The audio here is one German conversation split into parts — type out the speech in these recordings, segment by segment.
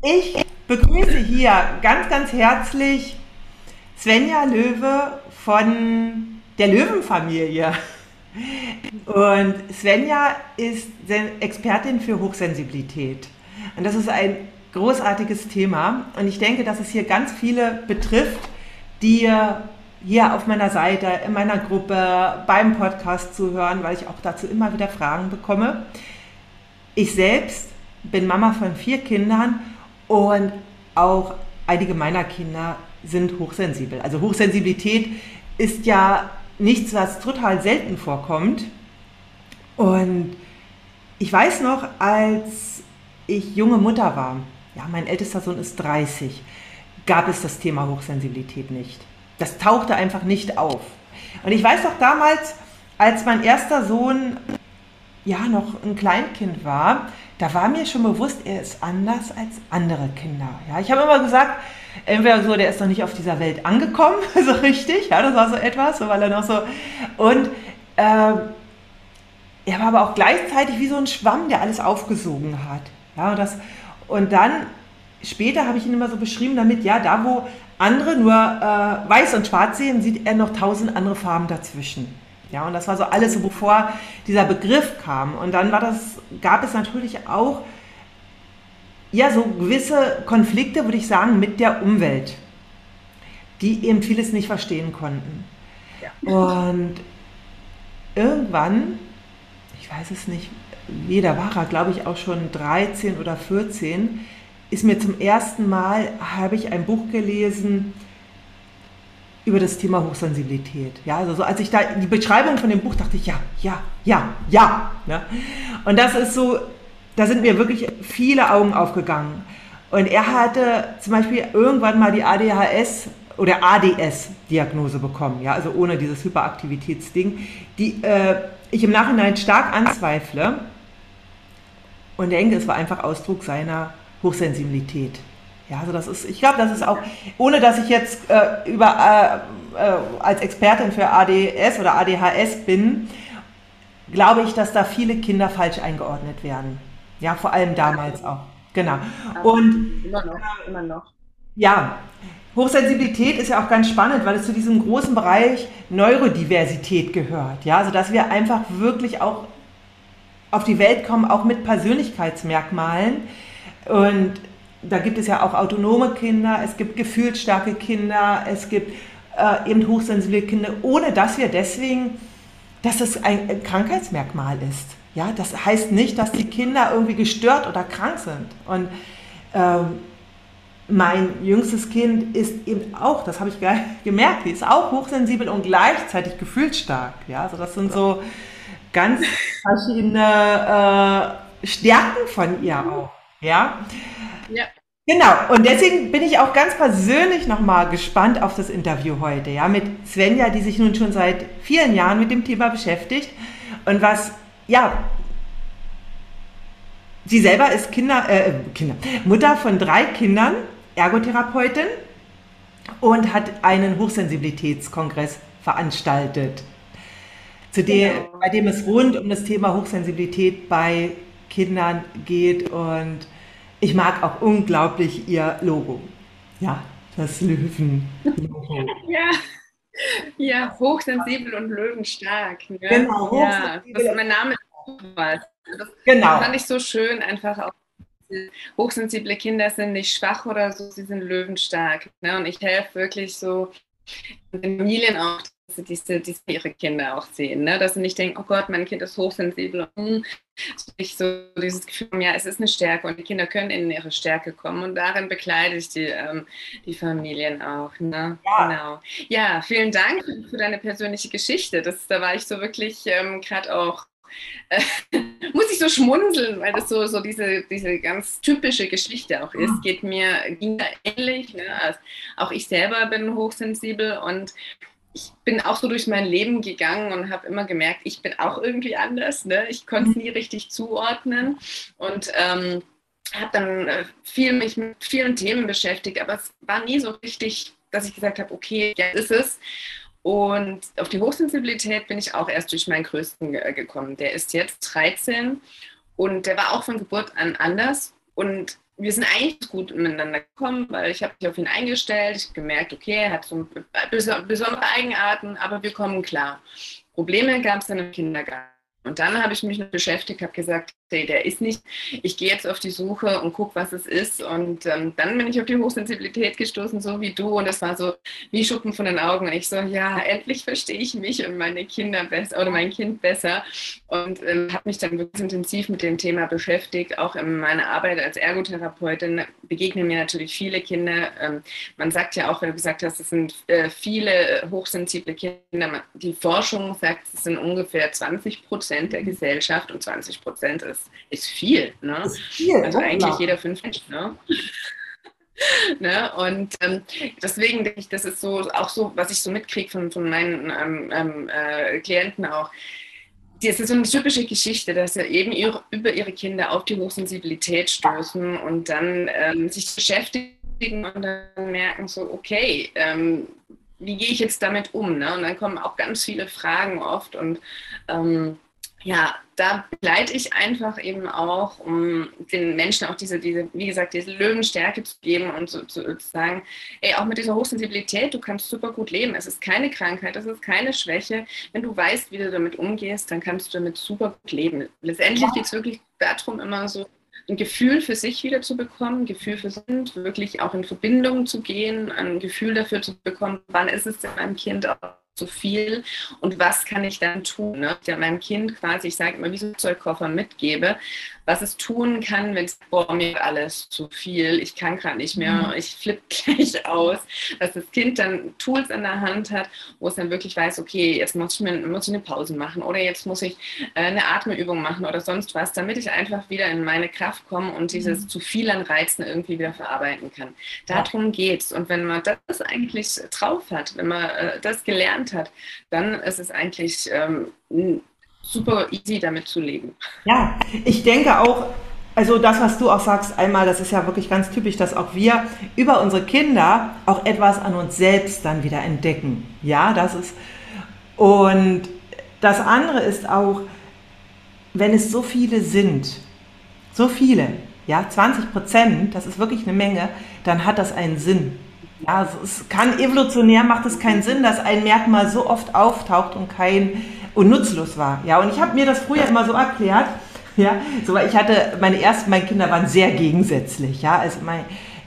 Ich begrüße hier ganz, ganz herzlich Svenja Löwe von der Löwenfamilie. Und Svenja ist Expertin für Hochsensibilität. Und das ist ein großartiges Thema. Und ich denke, dass es hier ganz viele betrifft, die hier auf meiner Seite, in meiner Gruppe, beim Podcast zuhören, weil ich auch dazu immer wieder Fragen bekomme. Ich selbst bin Mama von vier Kindern und auch einige meiner Kinder sind hochsensibel. Also Hochsensibilität ist ja nichts, was total selten vorkommt. Und ich weiß noch, als ich junge Mutter war, ja, mein ältester Sohn ist 30, gab es das Thema Hochsensibilität nicht. Das tauchte einfach nicht auf. Und ich weiß noch damals, als mein erster Sohn ja noch ein Kleinkind war, da war mir schon bewusst, er ist anders als andere Kinder. Ja, ich habe immer gesagt, entweder so, der ist noch nicht auf dieser Welt angekommen, so richtig, ja, das war so etwas, so, weil er noch so, und äh, er war aber auch gleichzeitig wie so ein Schwamm, der alles aufgesogen hat. Ja, und, das, und dann, später habe ich ihn immer so beschrieben damit, ja, da wo andere nur äh, weiß und schwarz sehen, sieht er noch tausend andere Farben dazwischen. Ja, und das war so alles, so bevor dieser Begriff kam. Und dann war das, gab es natürlich auch ja, so gewisse Konflikte, würde ich sagen, mit der Umwelt, die eben vieles nicht verstehen konnten. Ja. Und irgendwann, ich weiß es nicht, wie, da war er, glaube ich, auch schon 13 oder 14, ist mir zum ersten Mal, habe ich ein Buch gelesen, über das Thema Hochsensibilität. Ja, also so, als ich da die Beschreibung von dem Buch dachte ich, ja, ja, ja, ja. ja. Und das ist so, da sind mir wirklich viele Augen aufgegangen. Und er hatte zum Beispiel irgendwann mal die ADHS oder ADS-Diagnose bekommen, ja, also ohne dieses Hyperaktivitätsding, die äh, ich im Nachhinein stark anzweifle und denke, es war einfach Ausdruck seiner Hochsensibilität. Ja, also das ist, ich glaube, das ist auch, ohne dass ich jetzt äh, über, äh, äh, als Expertin für ADS oder ADHS bin, glaube ich, dass da viele Kinder falsch eingeordnet werden. Ja, vor allem damals auch. Genau. Und immer noch, immer noch. Ja, Hochsensibilität ist ja auch ganz spannend, weil es zu diesem großen Bereich Neurodiversität gehört. Ja, also dass wir einfach wirklich auch auf die Welt kommen, auch mit Persönlichkeitsmerkmalen. Und da gibt es ja auch autonome Kinder, es gibt gefühlsstarke Kinder, es gibt äh, eben hochsensible Kinder, ohne dass wir deswegen, dass es ein Krankheitsmerkmal ist. Ja, das heißt nicht, dass die Kinder irgendwie gestört oder krank sind. Und ähm, mein jüngstes Kind ist eben auch, das habe ich gemerkt, die ist auch hochsensibel und gleichzeitig gefühlsstark. Ja, also das sind so ganz verschiedene äh, Stärken von ihr auch. Ja. Ja. Genau, und deswegen bin ich auch ganz persönlich nochmal gespannt auf das Interview heute, ja, mit Svenja, die sich nun schon seit vielen Jahren mit dem Thema beschäftigt und was, ja, sie selber ist Kinder, äh, Kinder, Mutter von drei Kindern, Ergotherapeutin und hat einen Hochsensibilitätskongress veranstaltet, zu dem, genau. bei dem es rund um das Thema Hochsensibilität bei Kindern geht und ich mag auch unglaublich ihr Logo. Ja, das Löwen. ja. Ja, hochsensibel und löwenstark. Ne? Genau, hochsensibel. Ja, das mein Name was. Das genau. fand ich so schön, einfach auch. Hochsensible Kinder sind nicht schwach oder so, sie sind löwenstark. Ne? Und ich helfe wirklich so den Familien auch, dass diese, diese ihre Kinder auch sehen. Ne? Dass sie nicht denken, oh Gott, mein Kind ist hochsensibel. Und hm, ich so dieses Gefühl, ja, es ist eine Stärke und die Kinder können in ihre Stärke kommen. Und darin begleite ich die, ähm, die Familien auch. Ne? Ja. Genau. Ja, vielen Dank für deine persönliche Geschichte. Das, da war ich so wirklich ähm, gerade auch äh, muss ich so schmunzeln, weil das so, so diese, diese ganz typische Geschichte auch ist. Geht mir ging ähnlich. Ne? Also auch ich selber bin hochsensibel und ich bin auch so durch mein Leben gegangen und habe immer gemerkt, ich bin auch irgendwie anders. Ne? Ich konnte es nie richtig zuordnen und ähm, habe dann äh, viel mich mit vielen Themen beschäftigt, aber es war nie so richtig, dass ich gesagt habe, okay, jetzt ist es. Und auf die Hochsensibilität bin ich auch erst durch meinen Größten gekommen. Der ist jetzt 13 und der war auch von Geburt an anders. Und wir sind eigentlich gut miteinander gekommen, weil ich habe mich auf ihn eingestellt. Ich habe gemerkt, okay, er hat so besondere Eigenarten, aber wir kommen klar. Probleme gab es dann im Kindergarten. Und dann habe ich mich beschäftigt, habe gesagt, der ist nicht. Ich gehe jetzt auf die Suche und gucke, was es ist. Und ähm, dann bin ich auf die Hochsensibilität gestoßen, so wie du. Und das war so wie Schuppen von den Augen. Und ich so, ja, endlich verstehe ich mich und meine Kinder besser oder mein Kind besser. Und ähm, habe mich dann wirklich intensiv mit dem Thema beschäftigt. Auch in meiner Arbeit als Ergotherapeutin begegnen mir natürlich viele Kinder. Ähm, man sagt ja auch, wenn du gesagt hast, es sind äh, viele hochsensible Kinder. Die Forschung sagt, es sind ungefähr 20 Prozent der Gesellschaft und 20 Prozent ist ist, ist viel. Ne? Ist viel also eigentlich jeder fünf Menschen. Ne? ne? Und ähm, deswegen denke ich, das ist so auch so, was ich so mitkriege von, von meinen ähm, ähm, äh, Klienten auch. Das ist so eine typische Geschichte, dass sie eben ihre, über ihre Kinder auf die Hochsensibilität stoßen und dann ähm, sich beschäftigen und dann merken so, okay, ähm, wie gehe ich jetzt damit um? Ne? Und dann kommen auch ganz viele Fragen oft und ähm, ja, da begleite ich einfach eben auch, um den Menschen auch diese, diese wie gesagt, diese Löwenstärke zu geben und so, zu, zu sagen, ey, auch mit dieser Hochsensibilität, du kannst super gut leben. Es ist keine Krankheit, es ist keine Schwäche. Wenn du weißt, wie du damit umgehst, dann kannst du damit super gut leben. Letztendlich geht es wirklich darum, immer so ein Gefühl für sich wieder zu bekommen, ein Gefühl für sich, wirklich auch in Verbindung zu gehen, ein Gefühl dafür zu bekommen, wann ist es denn meinem Kind auch zu viel und was kann ich dann tun? Ne? Ich meinem Kind quasi, ich sage immer, wie so ein Zeugkoffer mitgebe, was es tun kann, wenn es, boah, mir alles zu viel, ich kann gerade nicht mehr, mhm. ich flippe gleich aus, dass das Kind dann Tools in der Hand hat, wo es dann wirklich weiß, okay, jetzt muss ich, mir, muss ich eine Pause machen oder jetzt muss ich äh, eine Atemübung machen oder sonst was, damit ich einfach wieder in meine Kraft komme und dieses mhm. zu viel an Reizen irgendwie wieder verarbeiten kann. Darum ja. es. Und wenn man das eigentlich drauf hat, wenn man äh, das gelernt hat, dann ist es eigentlich ähm, super easy damit zu leben. Ja, ich denke auch, also das, was du auch sagst, einmal, das ist ja wirklich ganz typisch, dass auch wir über unsere Kinder auch etwas an uns selbst dann wieder entdecken. Ja, das ist. Und das andere ist auch, wenn es so viele sind, so viele, ja, 20 Prozent, das ist wirklich eine Menge, dann hat das einen Sinn. Ja, es kann evolutionär macht es keinen Sinn, dass ein Merkmal so oft auftaucht und kein und nutzlos war. Ja, und ich habe mir das früher immer so erklärt. Ja, so weil ich hatte meine ersten, meine Kinder waren sehr gegensätzlich. Ja, also mein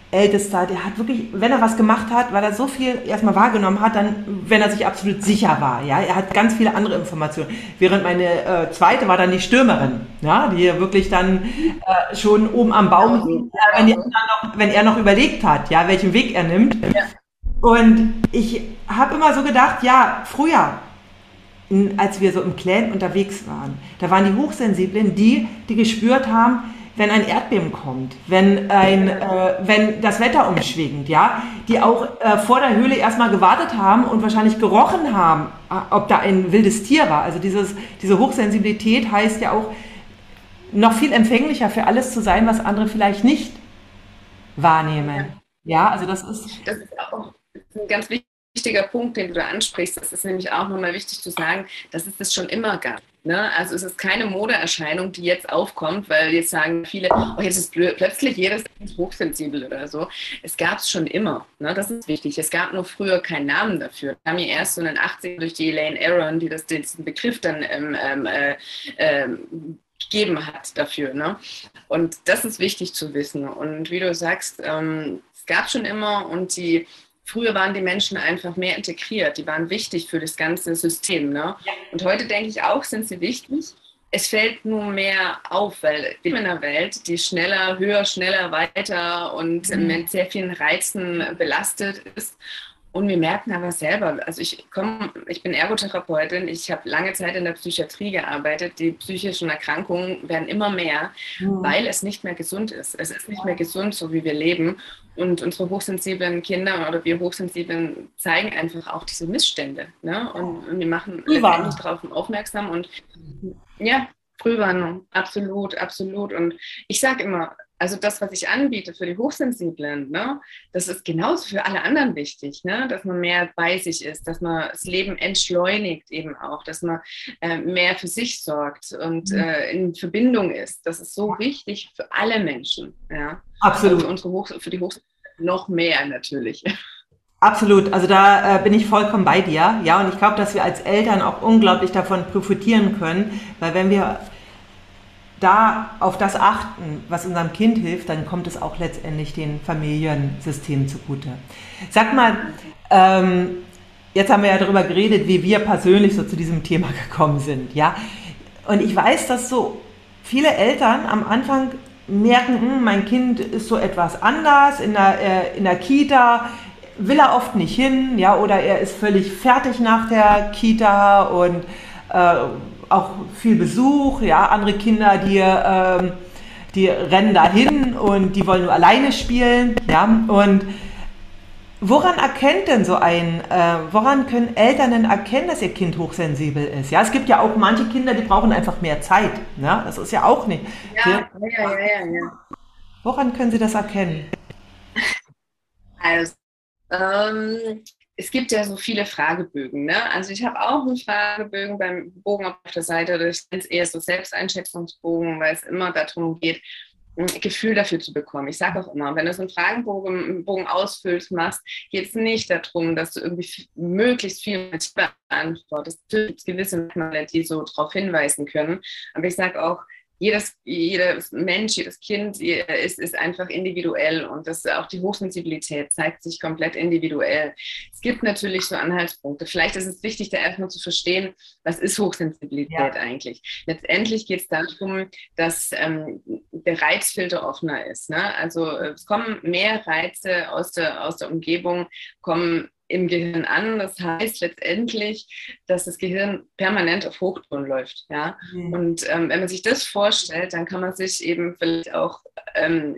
Ältester, der hat wirklich, wenn er was gemacht hat, weil er so viel erstmal wahrgenommen hat, dann, wenn er sich absolut sicher war. Ja, er hat ganz viele andere Informationen. Während meine äh, zweite war dann die Stürmerin, ja, die wirklich dann äh, schon oben am Baum, ja, wenn, noch, wenn, er noch überlegt hat, ja, welchen Weg er nimmt. Ja. Und ich habe immer so gedacht, ja, früher, als wir so im Clan unterwegs waren. Da waren die Hochsensiblen die, die gespürt haben, wenn ein Erdbeben kommt, wenn, ein, äh, wenn das Wetter umschwingt, ja, die auch äh, vor der Höhle erstmal gewartet haben und wahrscheinlich gerochen haben, äh, ob da ein wildes Tier war. Also dieses, diese Hochsensibilität heißt ja auch, noch viel empfänglicher für alles zu sein, was andere vielleicht nicht wahrnehmen. Ja, also das ist. Das ist auch ein ganz wichtiger wichtiger Punkt, den du da ansprichst. Das ist nämlich auch nochmal wichtig zu sagen, dass es das schon immer gab. Ne? Also es ist keine Modeerscheinung, die jetzt aufkommt, weil jetzt sagen viele, oh, jetzt ist plötzlich jedes hochsensibel oder so. Es gab es schon immer. Ne? Das ist wichtig. Es gab nur früher keinen Namen dafür. Wir haben ja erst so in den 80ern durch die Elaine Aaron, die das, diesen Begriff dann ähm, ähm äh, ähm, gegeben hat dafür. Ne? Und das ist wichtig zu wissen. Und wie du sagst, ähm, es gab schon immer und die früher waren die Menschen einfach mehr integriert, die waren wichtig für das ganze System. Ne? Ja. Und heute denke ich auch, sind sie wichtig. Es fällt nur mehr auf, weil in einer Welt, die schneller, höher, schneller, weiter und mhm. mit sehr vielen Reizen belastet ist und wir merken aber selber, also ich komme, ich bin Ergotherapeutin, ich habe lange Zeit in der Psychiatrie gearbeitet. Die psychischen Erkrankungen werden immer mehr, mhm. weil es nicht mehr gesund ist. Es ist nicht mehr gesund, so wie wir leben. Und unsere hochsensiblen Kinder oder wir Hochsensiblen zeigen einfach auch diese Missstände. Ne? Und wir machen letztendlich darauf aufmerksam. Und ja, Frühwarnung, absolut, absolut. Und ich sage immer, Also das, was ich anbiete für die Hochsensiblen, ne, das ist genauso für alle anderen wichtig, ne, dass man mehr bei sich ist, dass man das Leben entschleunigt eben auch, dass man äh, mehr für sich sorgt und mhm. äh, in Verbindung ist. Das ist so wichtig für alle Menschen. Ja. Absolut. Also für, unsere Hoch für die Hochsensiblen noch mehr natürlich. Absolut, also da äh, bin ich vollkommen bei dir. Ja, und ich glaube, dass wir als Eltern auch unglaublich davon profitieren können, weil wenn wir da auf das achten, was unserem Kind hilft, dann kommt es auch letztendlich den Familiensystemen zugute. Sag mal, ähm, jetzt haben wir ja darüber geredet, wie wir persönlich so zu diesem Thema gekommen sind, ja. Und ich weiß, dass so viele Eltern am Anfang merken, hm, mein Kind ist so etwas anders in der, äh, in der Kita, will er oft nicht hin, ja, oder er ist völlig fertig nach der Kita und äh, auch viel Besuch, ja, andere Kinder, die, ähm, die rennen dahin und die wollen nur alleine spielen, ja, und Woran erkennt denn so ein, äh, woran können Eltern denn erkennen, dass ihr Kind hochsensibel ist? Ja, es gibt ja auch manche Kinder, die brauchen einfach mehr Zeit. Ne? Das ist ja auch nicht. Ja, ja, ja, ja, ja. Woran können sie das erkennen? Also, ähm, es gibt ja so viele Fragebögen. Ne? Also ich habe auch einen Fragebögen beim Bogen auf der Seite, das ist eher so Selbsteinschätzungsbogen, weil es immer darum geht, ein Gefühl dafür zu bekommen. Ich sage auch immer, wenn du so einen Fragenbogen Bogen ausfüllst, machst, geht es nicht darum, dass du irgendwie möglichst viel beantwortest. Es gibt gewisse Merkmale, die so darauf hinweisen können. Aber ich sage auch, jedes, jedes Mensch, jedes Kind ist, ist einfach individuell und das, auch die Hochsensibilität zeigt sich komplett individuell. Es gibt natürlich so Anhaltspunkte. Vielleicht ist es wichtig, da erstmal zu verstehen, was ist Hochsensibilität ja. eigentlich. Letztendlich geht es darum, dass ähm, der Reizfilter offener ist. Ne? Also es kommen mehr Reize aus der, aus der Umgebung, kommen im Gehirn an. Das heißt letztendlich, dass das Gehirn permanent auf Hochtouren läuft. Ja? Mhm. Und ähm, wenn man sich das vorstellt, dann kann man sich eben vielleicht auch ähm,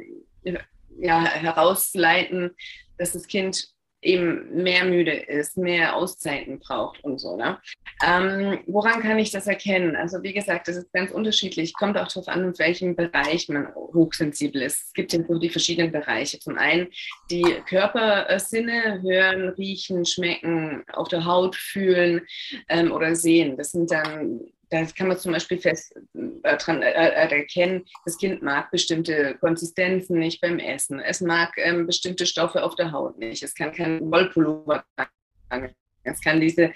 ja, herausleiten, dass das Kind eben mehr müde ist, mehr Auszeiten braucht und so. Ne? Ähm, woran kann ich das erkennen? Also wie gesagt, das ist ganz unterschiedlich. Kommt auch darauf an, in welchem Bereich man hochsensibel ist. Es gibt ja so die verschiedenen Bereiche. Zum einen die Körpersinne, hören, riechen, schmecken, auf der Haut fühlen ähm, oder sehen. Das sind dann da kann man zum Beispiel fest äh, dran äh, äh, erkennen, das Kind mag bestimmte Konsistenzen nicht beim Essen. Es mag ähm, bestimmte Stoffe auf der Haut nicht. Es kann keinen Wollpullover tragen. Es kann diese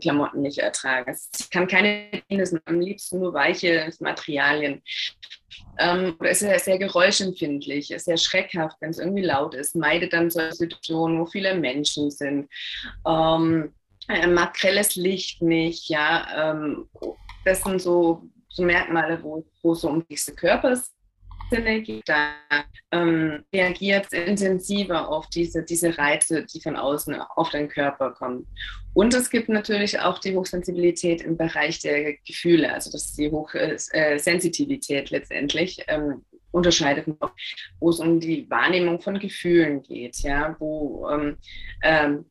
Klamotten nicht ertragen. Es kann keine Penis, am liebsten nur weiche Materialien. Ähm, es ist sehr geräuschempfindlich, ist sehr schreckhaft, wenn es irgendwie laut ist, meidet dann solche Situationen, wo viele Menschen sind. Ähm, mag grelles Licht nicht, ja, ähm, das sind so, so Merkmale, wo, wo es so um diese Körpersinne geht. Da ähm, reagiert es intensiver auf diese, diese Reize, die von außen auf den Körper kommen. Und es gibt natürlich auch die Hochsensibilität im Bereich der Gefühle, also das ist die Hochsensitivität äh, letztendlich. Ähm, unterscheidet wo es um die Wahrnehmung von Gefühlen geht, ja, wo ähm, ähm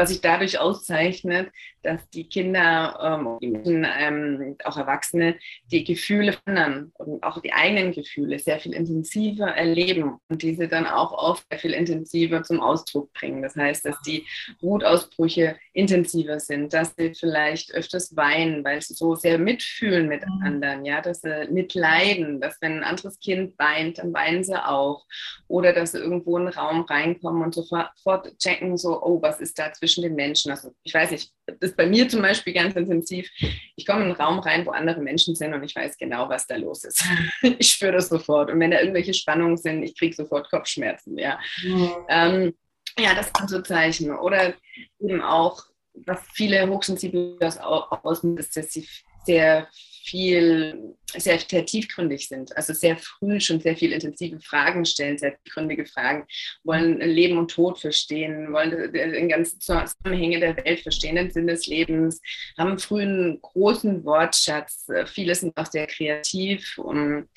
was sich dadurch auszeichnet, dass die Kinder, ähm, die Menschen, ähm, auch Erwachsene, die Gefühle verändern und auch die eigenen Gefühle sehr viel intensiver erleben und diese dann auch oft sehr viel intensiver zum Ausdruck bringen. Das heißt, dass die Wutausbrüche intensiver sind, dass sie vielleicht öfters weinen, weil sie so sehr mitfühlen mit mhm. anderen, ja, dass sie mitleiden, dass wenn ein anderes Kind weint, dann weinen sie auch. Oder dass sie irgendwo in einen Raum reinkommen und sofort checken, so, oh, was ist da zwischen den Menschen? Also ich weiß nicht, das ist bei mir zum Beispiel ganz intensiv. Ich komme in einen Raum rein, wo andere Menschen sind und ich weiß genau, was da los ist. ich spüre das sofort. Und wenn da irgendwelche Spannungen sind, ich kriege sofort Kopfschmerzen. Ja. Mhm. Ähm, ja, das sind so Zeichen. Oder eben auch, was viele Hochsensible ausmachen, ist, dass sie sehr viel, sehr, sehr tiefgründig sind, also sehr früh schon sehr viel intensive Fragen stellen, sehr tiefgründige Fragen, wollen Leben und Tod verstehen, wollen den ganzen Zusammenhänge der Welt verstehen, den Sinn des Lebens, haben früh einen großen Wortschatz, viele sind auch sehr kreativ und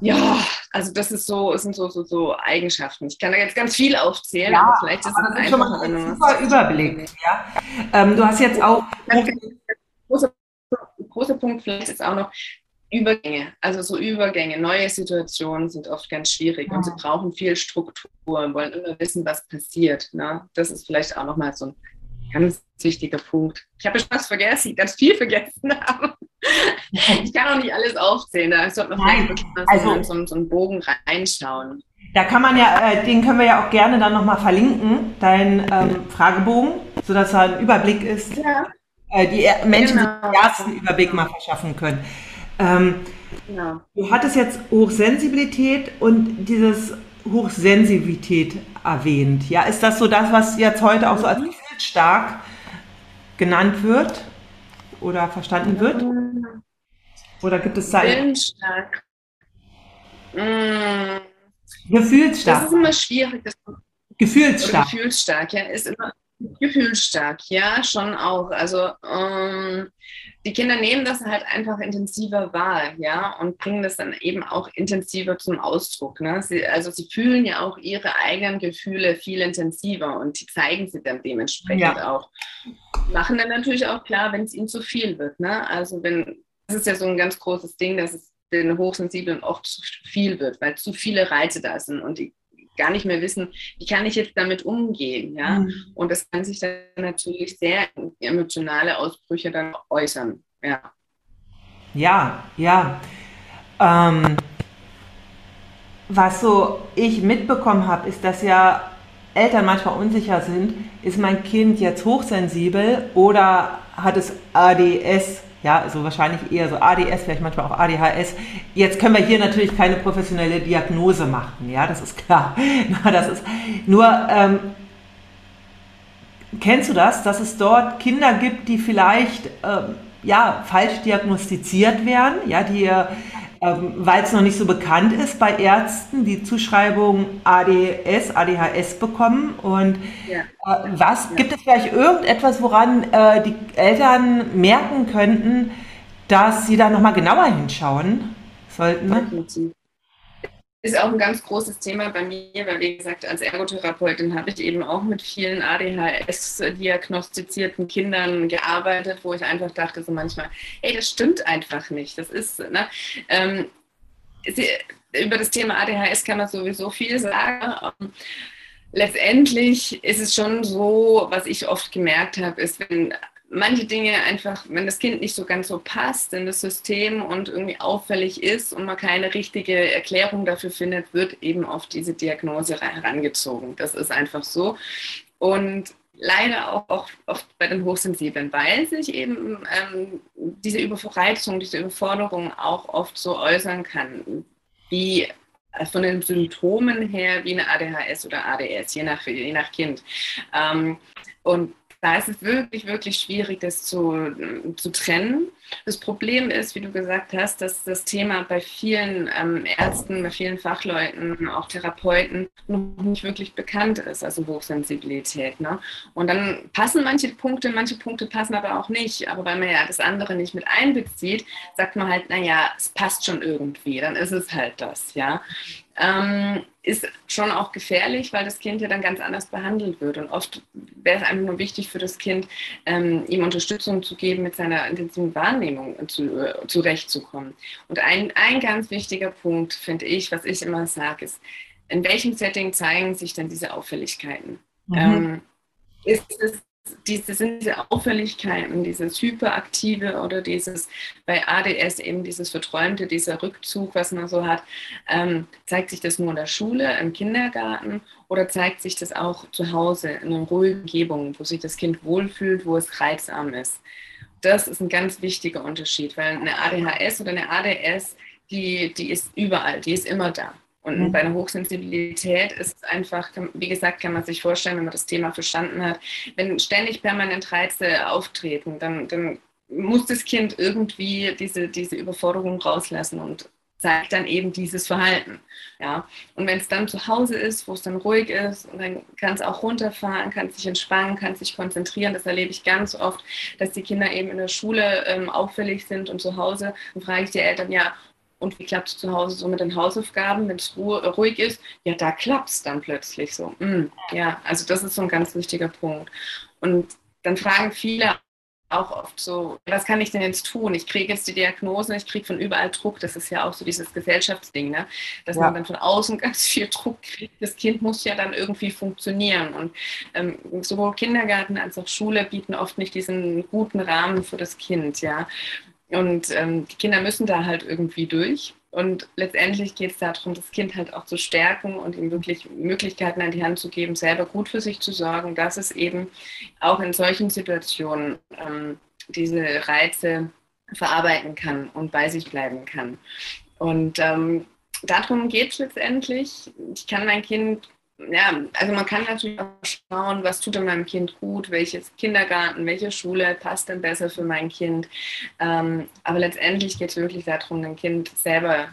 ja, also das ist so, sind so, so, so Eigenschaften. Ich kann da jetzt ganz viel aufzählen, ja, aber vielleicht ist es einfach schon mal ein super Überblick. Ja. Ähm, du hast jetzt auch großer großer Punkt vielleicht ist auch noch, Übergänge, also so Übergänge, neue Situationen sind oft ganz schwierig ja. und sie brauchen viel Struktur und wollen immer wissen, was passiert. Ne? Das ist vielleicht auch nochmal so ein ganz wichtiger Punkt. Ich habe schon was vergessen, ganz viel vergessen. ich kann auch nicht alles aufzählen, da sollte man vielleicht wirklich mal also, so, so einen Bogen reinschauen. Da kann man ja, äh, den können wir ja auch gerne dann nochmal verlinken, deinen ähm, Fragebogen, sodass da ein Überblick ist, ja. Äh, die Menschen genau. den ersten Überblick mal verschaffen können. Ähm, genau. Du hattest jetzt Hochsensibilität und dieses Hochsensibilität erwähnt. Ja, ist das so das, was jetzt heute auch so als mhm. gefühlsstark genannt wird oder verstanden wird? Oder gibt es da... Willensstark. Mmh. Gefühlsstark. Das ist immer schwierig. Das gefühlsstark. gefühlsstark, ja, ist immer gefühlsstark, ja, schon auch. Also ähm, die Kinder nehmen das halt einfach intensiver wahr, ja, und bringen das dann eben auch intensiver zum Ausdruck. Ne? Sie, also sie fühlen ja auch ihre eigenen Gefühle viel intensiver und die zeigen sie dann dementsprechend ja. auch. Machen dann natürlich auch klar, wenn es ihnen zu viel wird. Ne? Also wenn, das ist ja so ein ganz großes Ding, dass es den Hochsensiblen oft zu viel wird, weil zu viele Reize da sind und die gar nicht mehr wissen, wie kann ich jetzt damit umgehen, ja. Mhm. Und das kann sich dann natürlich sehr emotionale Ausbrüche dann äußern, ja. Ja, ja. Ähm, was so ich mitbekommen habe, ist, dass ja Eltern manchmal unsicher sind, ist mein Kind jetzt hochsensibel oder hat es ADS ja, also wahrscheinlich eher so ADS, vielleicht manchmal auch ADHS. Jetzt können wir hier natürlich keine professionelle Diagnose machen, ja, das ist klar. das ist nur, ähm, kennst du das, dass es dort Kinder gibt, die vielleicht ähm, ja, falsch diagnostiziert werden, ja, die ähm, weil es noch nicht so bekannt ist bei Ärzten, die Zuschreibung ADS, ADHS bekommen. Und ja. äh, was ja. gibt es vielleicht irgendetwas, woran äh, die Eltern merken könnten, dass sie da nochmal genauer hinschauen sollten? Ist auch ein ganz großes Thema bei mir, weil wie gesagt, als Ergotherapeutin habe ich eben auch mit vielen ADHS-diagnostizierten Kindern gearbeitet, wo ich einfach dachte so manchmal, hey, das stimmt einfach nicht. Das ist, ne? Ähm, sie, über das Thema ADHS kann man sowieso viel sagen. Letztendlich ist es schon so, was ich oft gemerkt habe, ist, wenn manche Dinge einfach, wenn das Kind nicht so ganz so passt in das System und irgendwie auffällig ist und man keine richtige Erklärung dafür findet, wird eben auf diese Diagnose herangezogen. Das ist einfach so. Und leider auch, oft bei den Hochsensiblen, weil sich eben ähm, diese Überreizung, diese Überforderung auch oft so äußern kann, wie von den Symptomen her wie eine ADHS oder ADS, je nach, je nach Kind. Ähm, und da ist es wirklich, wirklich schwierig, das zu, zu trennen. Das Problem ist, wie du gesagt hast, dass das Thema bei vielen ähm, Ärzten, bei vielen Fachleuten, auch Therapeuten noch nicht wirklich bekannt ist, also Hochsensibilität. Ne? Und dann passen manche Punkte, manche Punkte passen aber auch nicht. Aber weil man ja das andere nicht mit einbezieht, sagt man halt, naja, es passt schon irgendwie, dann ist es halt das. Ja? Ähm, ist schon auch gefährlich, weil das Kind ja dann ganz anders behandelt wird. Und oft wäre es einfach nur wichtig für das Kind, ähm, ihm Unterstützung zu geben, mit seiner intensiven Wahrnehmung zu, äh, zurechtzukommen. Und ein, ein ganz wichtiger Punkt, finde ich, was ich immer sage, ist, in welchem Setting zeigen sich denn diese Auffälligkeiten? Mhm. Ähm, ist es diese, sind diese Auffälligkeiten, dieses Hyperaktive oder dieses bei ADS eben dieses Verträumte, dieser Rückzug, was man so hat, ähm, zeigt sich das nur in der Schule, im Kindergarten oder zeigt sich das auch zu Hause in einer ruhigen Umgebung, wo sich das Kind wohlfühlt, wo es reizarm ist? Das ist ein ganz wichtiger Unterschied, weil eine ADHS oder eine ADS, die, die ist überall, die ist immer da. Und mhm. bei einer Hochsensibilität ist es einfach, wie gesagt, kann man sich vorstellen, wenn man das Thema verstanden hat, wenn ständig permanent Reize auftreten, dann, dann muss das Kind irgendwie diese, diese Überforderung rauslassen und zeigt dann eben dieses Verhalten. Ja? Und wenn es dann zu Hause ist, wo es dann ruhig ist, und dann kann es auch runterfahren, kann sich entspannen, kann sich konzentrieren. Das erlebe ich ganz oft, dass die Kinder eben in der Schule ähm, auffällig sind und zu Hause. Dann frage ich die Eltern, ja, und wie klappt es zu Hause so mit den Hausaufgaben, wenn es ruhig ist? Ja, da klappt es dann plötzlich so. Mm, ja, also das ist so ein ganz wichtiger Punkt. Und dann fragen viele auch oft so, was kann ich denn jetzt tun? Ich kriege jetzt die Diagnose, ich kriege von überall Druck. Das ist ja auch so dieses Gesellschaftsding, ne? dass ja. man dann von außen ganz viel Druck kriegt. Das Kind muss ja dann irgendwie funktionieren. Und ähm, sowohl Kindergarten als auch Schule bieten oft nicht diesen guten Rahmen für das Kind. Ja? Und ähm, die Kinder müssen da halt irgendwie durch. Und letztendlich geht es darum, das Kind halt auch zu stärken und ihm wirklich Möglichkeiten an die Hand zu geben, selber gut für sich zu sorgen, dass es eben auch in solchen Situationen ähm, diese Reize verarbeiten kann und bei sich bleiben kann. Und ähm, darum geht es letztendlich. Ich kann mein Kind ja, also man kann natürlich auch schauen, was tut meinem Kind gut, welches Kindergarten, welche Schule passt denn besser für mein Kind. Ähm, aber letztendlich geht es wirklich darum, dem Kind selber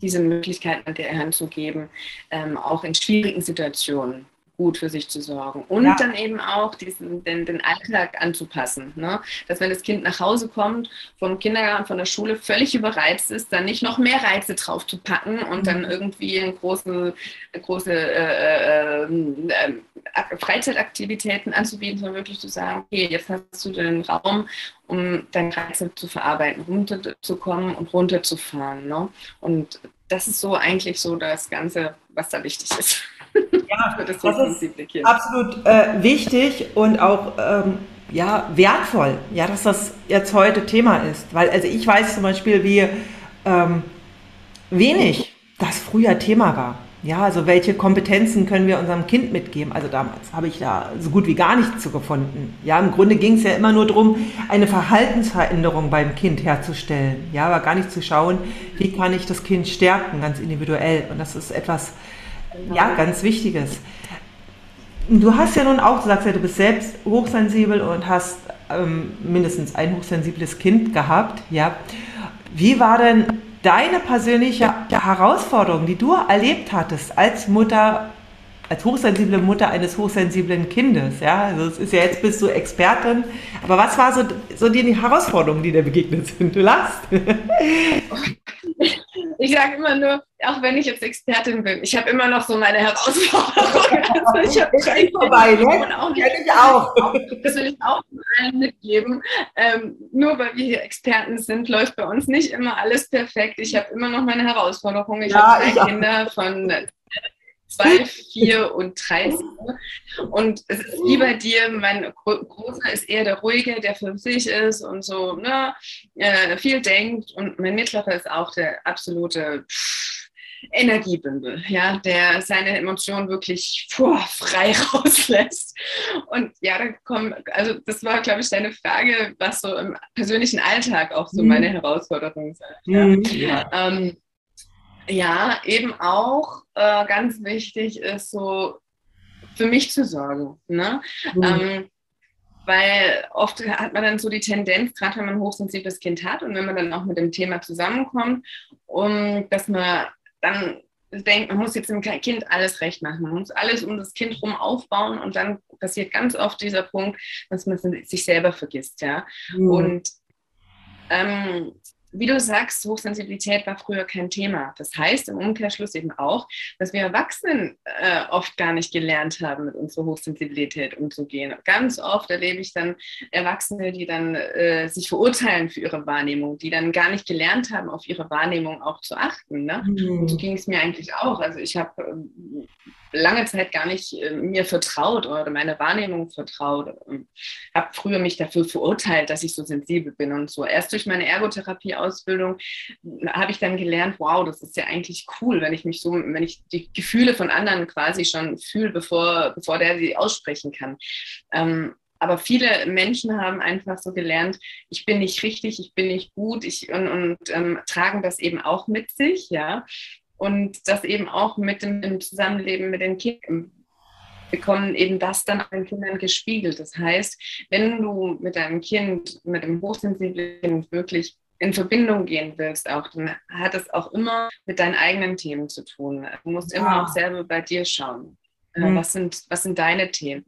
diese Möglichkeiten an die Hand zu geben, ähm, auch in schwierigen Situationen gut für sich zu sorgen. Und ja. dann eben auch diesen, den, den Alltag anzupassen. Ne? Dass wenn das Kind nach Hause kommt, vom Kindergarten, von der Schule völlig überreizt ist, dann nicht noch mehr Reize drauf zu packen und mhm. dann irgendwie eine große, große äh, äh, äh, Freizeitaktivitäten anzubieten, sondern wirklich zu sagen, okay, jetzt hast du den Raum, um deine Reize zu verarbeiten, runterzukommen und runterzufahren. Ne? Und das ist so eigentlich so das Ganze, was da wichtig ist. Ja, das, das ist absolut äh, wichtig und auch ähm, ja, wertvoll, ja, dass das jetzt heute Thema ist. Weil, also ich weiß zum Beispiel, wie ähm, wenig das früher Thema war. Ja, also welche Kompetenzen können wir unserem Kind mitgeben? Also damals habe ich da so gut wie gar nichts zu gefunden. Ja, im Grunde ging es ja immer nur darum, eine Verhaltensveränderung beim Kind herzustellen. Ja, aber gar nicht zu schauen, wie kann ich das Kind stärken, ganz individuell. Und das ist etwas, ja, ganz Wichtiges. Du hast ja nun auch, du sagst ja, du bist selbst hochsensibel und hast ähm, mindestens ein hochsensibles Kind gehabt. Ja. Wie war denn deine persönliche Herausforderung, die du erlebt hattest als Mutter, als hochsensible Mutter eines hochsensiblen Kindes? Ja, also es ist ja jetzt bist du Expertin, aber was war so, so die Herausforderungen, die dir begegnet sind? Du lachst. Ich sage immer nur, auch wenn ich jetzt Expertin bin, ich habe immer noch so meine Herausforderungen. Also ich habe nicht vorbei, ne? Auch nicht, ich auch. Das will ich auch allen mitgeben. Ähm, nur weil wir hier Experten sind, läuft bei uns nicht immer alles perfekt. Ich habe immer noch meine Herausforderungen. Ich ja, habe drei Kinder von zwei, vier und drei. Und es ist wie bei dir, mein Großer ist eher der Ruhige, der für sich ist und so ne, äh, viel denkt. Und mein Mittlerer ist auch der absolute Energiebündel, ja, der seine Emotionen wirklich puh, frei rauslässt. Und ja, da kommen, also das war, glaube ich, deine Frage, was so im persönlichen Alltag auch so mhm. meine Herausforderungen sind. Ja. Mhm, ja. Ähm, ja, eben auch äh, ganz wichtig ist so für mich zu sorgen. Ne? Mhm. Ähm, weil oft hat man dann so die Tendenz, gerade wenn man ein hochsensibles Kind hat und wenn man dann auch mit dem Thema zusammenkommt, um, dass man dann denkt, man muss jetzt dem Kind alles recht machen, man muss alles um das Kind rum aufbauen und dann passiert ganz oft dieser Punkt, dass man sich selber vergisst. Ja? Mhm. Und ähm, wie du sagst, Hochsensibilität war früher kein Thema. Das heißt im Umkehrschluss eben auch, dass wir Erwachsenen äh, oft gar nicht gelernt haben, mit unserer Hochsensibilität umzugehen. Ganz oft erlebe ich dann Erwachsene, die dann äh, sich verurteilen für ihre Wahrnehmung, die dann gar nicht gelernt haben, auf ihre Wahrnehmung auch zu achten. Ne? Mhm. Und so ging es mir eigentlich auch. Also ich habe ähm, lange Zeit gar nicht äh, mir vertraut oder meine Wahrnehmung vertraut. Habe früher mich dafür verurteilt, dass ich so sensibel bin und so. Erst durch meine Ergotherapie-Ausbildung habe ich dann gelernt, wow, das ist ja eigentlich cool, wenn ich mich so, wenn ich die Gefühle von anderen quasi schon fühle, bevor, bevor der sie aussprechen kann. Ähm, aber viele Menschen haben einfach so gelernt, ich bin nicht richtig, ich bin nicht gut, ich und, und ähm, tragen das eben auch mit sich, ja und das eben auch mit dem Zusammenleben mit den Kindern bekommen eben das dann auch den Kindern gespiegelt. Das heißt, wenn du mit deinem Kind, mit einem hochsensiblen Kind wirklich in Verbindung gehen willst, auch, dann hat es auch immer mit deinen eigenen Themen zu tun. Du musst ja. immer auch selber bei dir schauen. Äh, mhm. Was, sind, was sind deine Themen?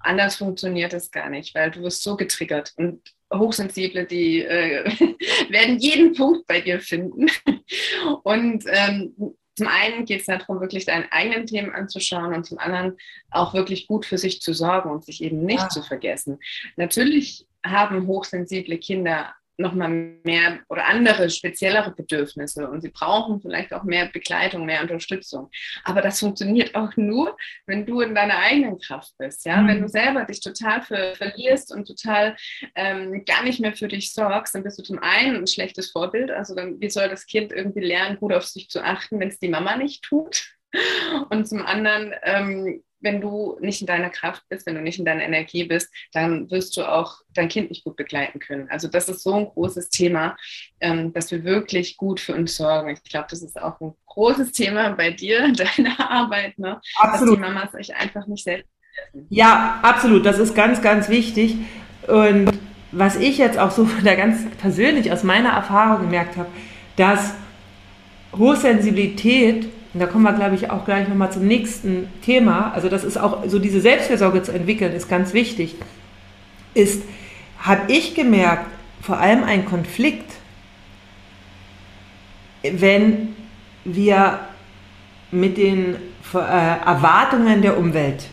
Anders funktioniert es gar nicht, weil du wirst so getriggert und Hochsensible, die äh, werden jeden Punkt bei dir finden. Und ähm, zum einen geht es darum, wirklich deine eigenen Themen anzuschauen und zum anderen auch wirklich gut für sich zu sorgen und sich eben nicht ja. zu vergessen. Natürlich haben hochsensible Kinder nochmal mehr oder andere speziellere Bedürfnisse und sie brauchen vielleicht auch mehr Begleitung, mehr Unterstützung. Aber das funktioniert auch nur, wenn du in deiner eigenen Kraft bist. Ja? Mhm. Wenn du selber dich total für, verlierst und total ähm, gar nicht mehr für dich sorgst, dann bist du zum einen ein schlechtes Vorbild. Also dann, wie soll das Kind irgendwie lernen, gut auf sich zu achten, wenn es die Mama nicht tut? Und zum anderen ähm, wenn du nicht in deiner Kraft bist, wenn du nicht in deiner Energie bist, dann wirst du auch dein Kind nicht gut begleiten können. Also das ist so ein großes Thema, ähm, dass wir wirklich gut für uns sorgen. Ich glaube, das ist auch ein großes Thema bei dir, deiner Arbeit, ne? absolut. dass die Mamas sich einfach nicht selbst. Ja, absolut. Das ist ganz, ganz wichtig. Und was ich jetzt auch so von der ganz persönlich aus meiner Erfahrung gemerkt habe, dass Hochsensibilität und da kommen wir, glaube ich, auch gleich nochmal zum nächsten Thema. Also das ist auch, so diese Selbstfürsorge zu entwickeln, ist ganz wichtig. Ist, habe ich gemerkt, vor allem ein Konflikt, wenn wir mit den äh, Erwartungen der Umwelt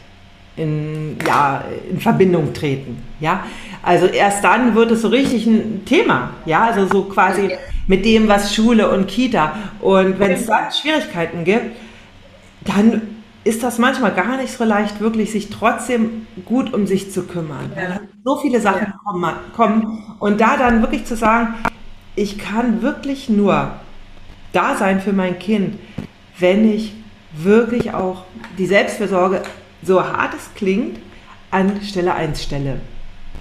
in, ja, in Verbindung treten. Ja? Also erst dann wird es so richtig ein Thema. Ja? Also so quasi mit dem, was Schule und Kita. Und wenn es da Schwierigkeiten gibt, dann ist das manchmal gar nicht so leicht, wirklich sich trotzdem gut um sich zu kümmern. Ja. So viele Sachen ja. kommen. Und da dann wirklich zu sagen, ich kann wirklich nur da sein für mein Kind, wenn ich wirklich auch die Selbstfürsorge, so hart es klingt, an Stelle 1 stelle.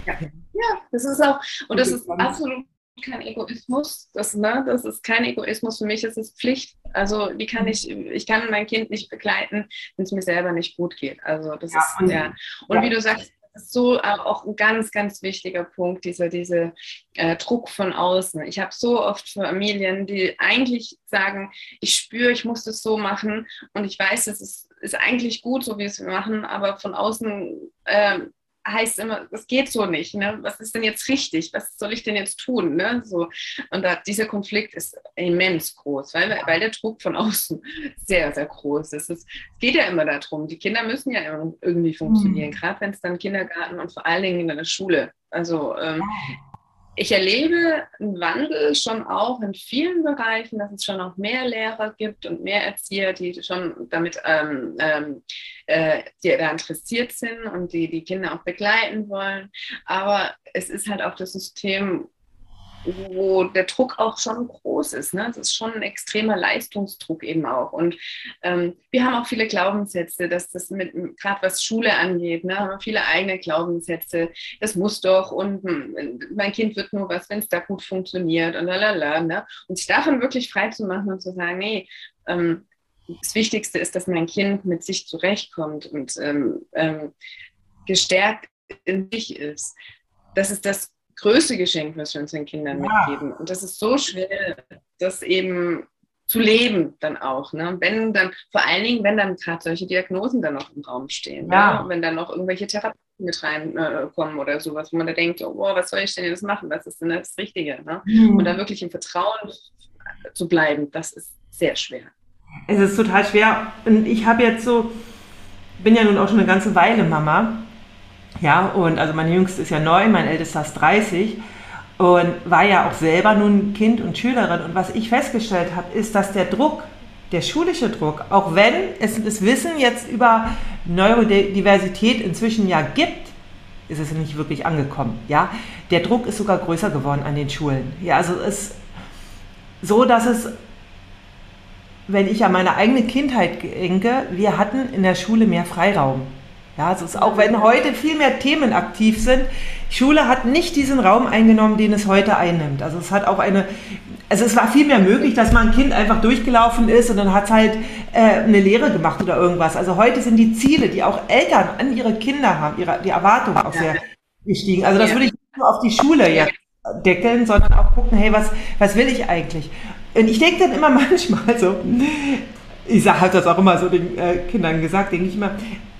Ja. ja, das ist auch, und das ist absolut kein Egoismus. Das, ne, das ist kein Egoismus. Für mich ist es Pflicht. Also die kann ich, ich kann mein Kind nicht begleiten, wenn es mir selber nicht gut geht. Also das ja, ist und, ja. Und ja. wie du sagst, das ist so auch ein ganz, ganz wichtiger Punkt, dieser diese äh, Druck von außen. Ich habe so oft Familien, die eigentlich sagen, ich spüre, ich muss das so machen und ich weiß, es ist, ist eigentlich gut, so wie es wir machen, aber von außen äh, heißt immer, das geht so nicht. Ne? Was ist denn jetzt richtig? Was soll ich denn jetzt tun? Ne? So, und da, dieser Konflikt ist immens groß, weil, weil der Druck von außen sehr, sehr groß ist. Es, geht ja immer darum, die Kinder müssen ja irgendwie funktionieren, mhm. gerade wenn es dann Kindergarten und vor allen Dingen in der Schule. Also ähm, ich erlebe einen Wandel schon auch in vielen Bereichen, dass es schon auch mehr Lehrer gibt und mehr Erzieher, die schon damit ähm, ähm, äh, die da interessiert sind und die die Kinder auch begleiten wollen. Aber es ist halt auch das System wo der Druck auch schon groß ist. Ne? Das ist schon ein extremer Leistungsdruck eben auch. Und ähm, wir haben auch viele Glaubenssätze, dass das mit, gerade was Schule angeht, ne, haben viele eigene Glaubenssätze. Das muss doch und hm, mein Kind wird nur was, wenn es da gut funktioniert und lalala. Ne? Und sich davon wirklich frei zu machen und zu sagen, nee, ähm, das Wichtigste ist, dass mein Kind mit sich zurechtkommt und ähm, ähm gestärkt in sich ist. Das ist das größte Geschenk, was wir unseren Kindern ja. mitgeben. Und das ist so schwer, das eben zu leben dann auch. Ne? Wenn dann, vor allen Dingen, wenn dann gerade solche Diagnosen dann noch im Raum stehen. Ja. Ne? Wenn dann noch irgendwelche Therapien mit reinkommen äh, oder sowas, wo man da denkt, oh, was soll ich denn jetzt machen? Was ist denn das Richtige? Ne? Mhm. Und da wirklich im Vertrauen zu bleiben, das ist sehr schwer. Es ist total schwer. Und ich habe jetzt so, bin ja nun auch schon eine ganze Weile Mama. Ja, und also mein Jüngster ist ja neun, mein Ältester ist 30 und war ja auch selber nun Kind und Schülerin. Und was ich festgestellt habe, ist, dass der Druck, der schulische Druck, auch wenn es das Wissen jetzt über Neurodiversität inzwischen ja gibt, ist es nicht wirklich angekommen. Ja, der Druck ist sogar größer geworden an den Schulen. Ja, also es ist so, dass es, wenn ich an meine eigene Kindheit denke, wir hatten in der Schule mehr Freiraum. Ja, also es auch wenn heute viel mehr Themen aktiv sind, Schule hat nicht diesen Raum eingenommen, den es heute einnimmt. Also es hat auch eine, also es war viel mehr möglich, dass mal ein Kind einfach durchgelaufen ist und dann hat es halt äh, eine Lehre gemacht oder irgendwas. Also heute sind die Ziele, die auch Eltern an ihre Kinder haben, ihre, die Erwartungen auch sehr gestiegen. Also das würde ich nicht nur auf die Schule jetzt deckeln, sondern auch gucken, hey, was, was will ich eigentlich? Und ich denke dann immer manchmal so, ich halt das auch immer so den äh, Kindern gesagt, denke ich immer,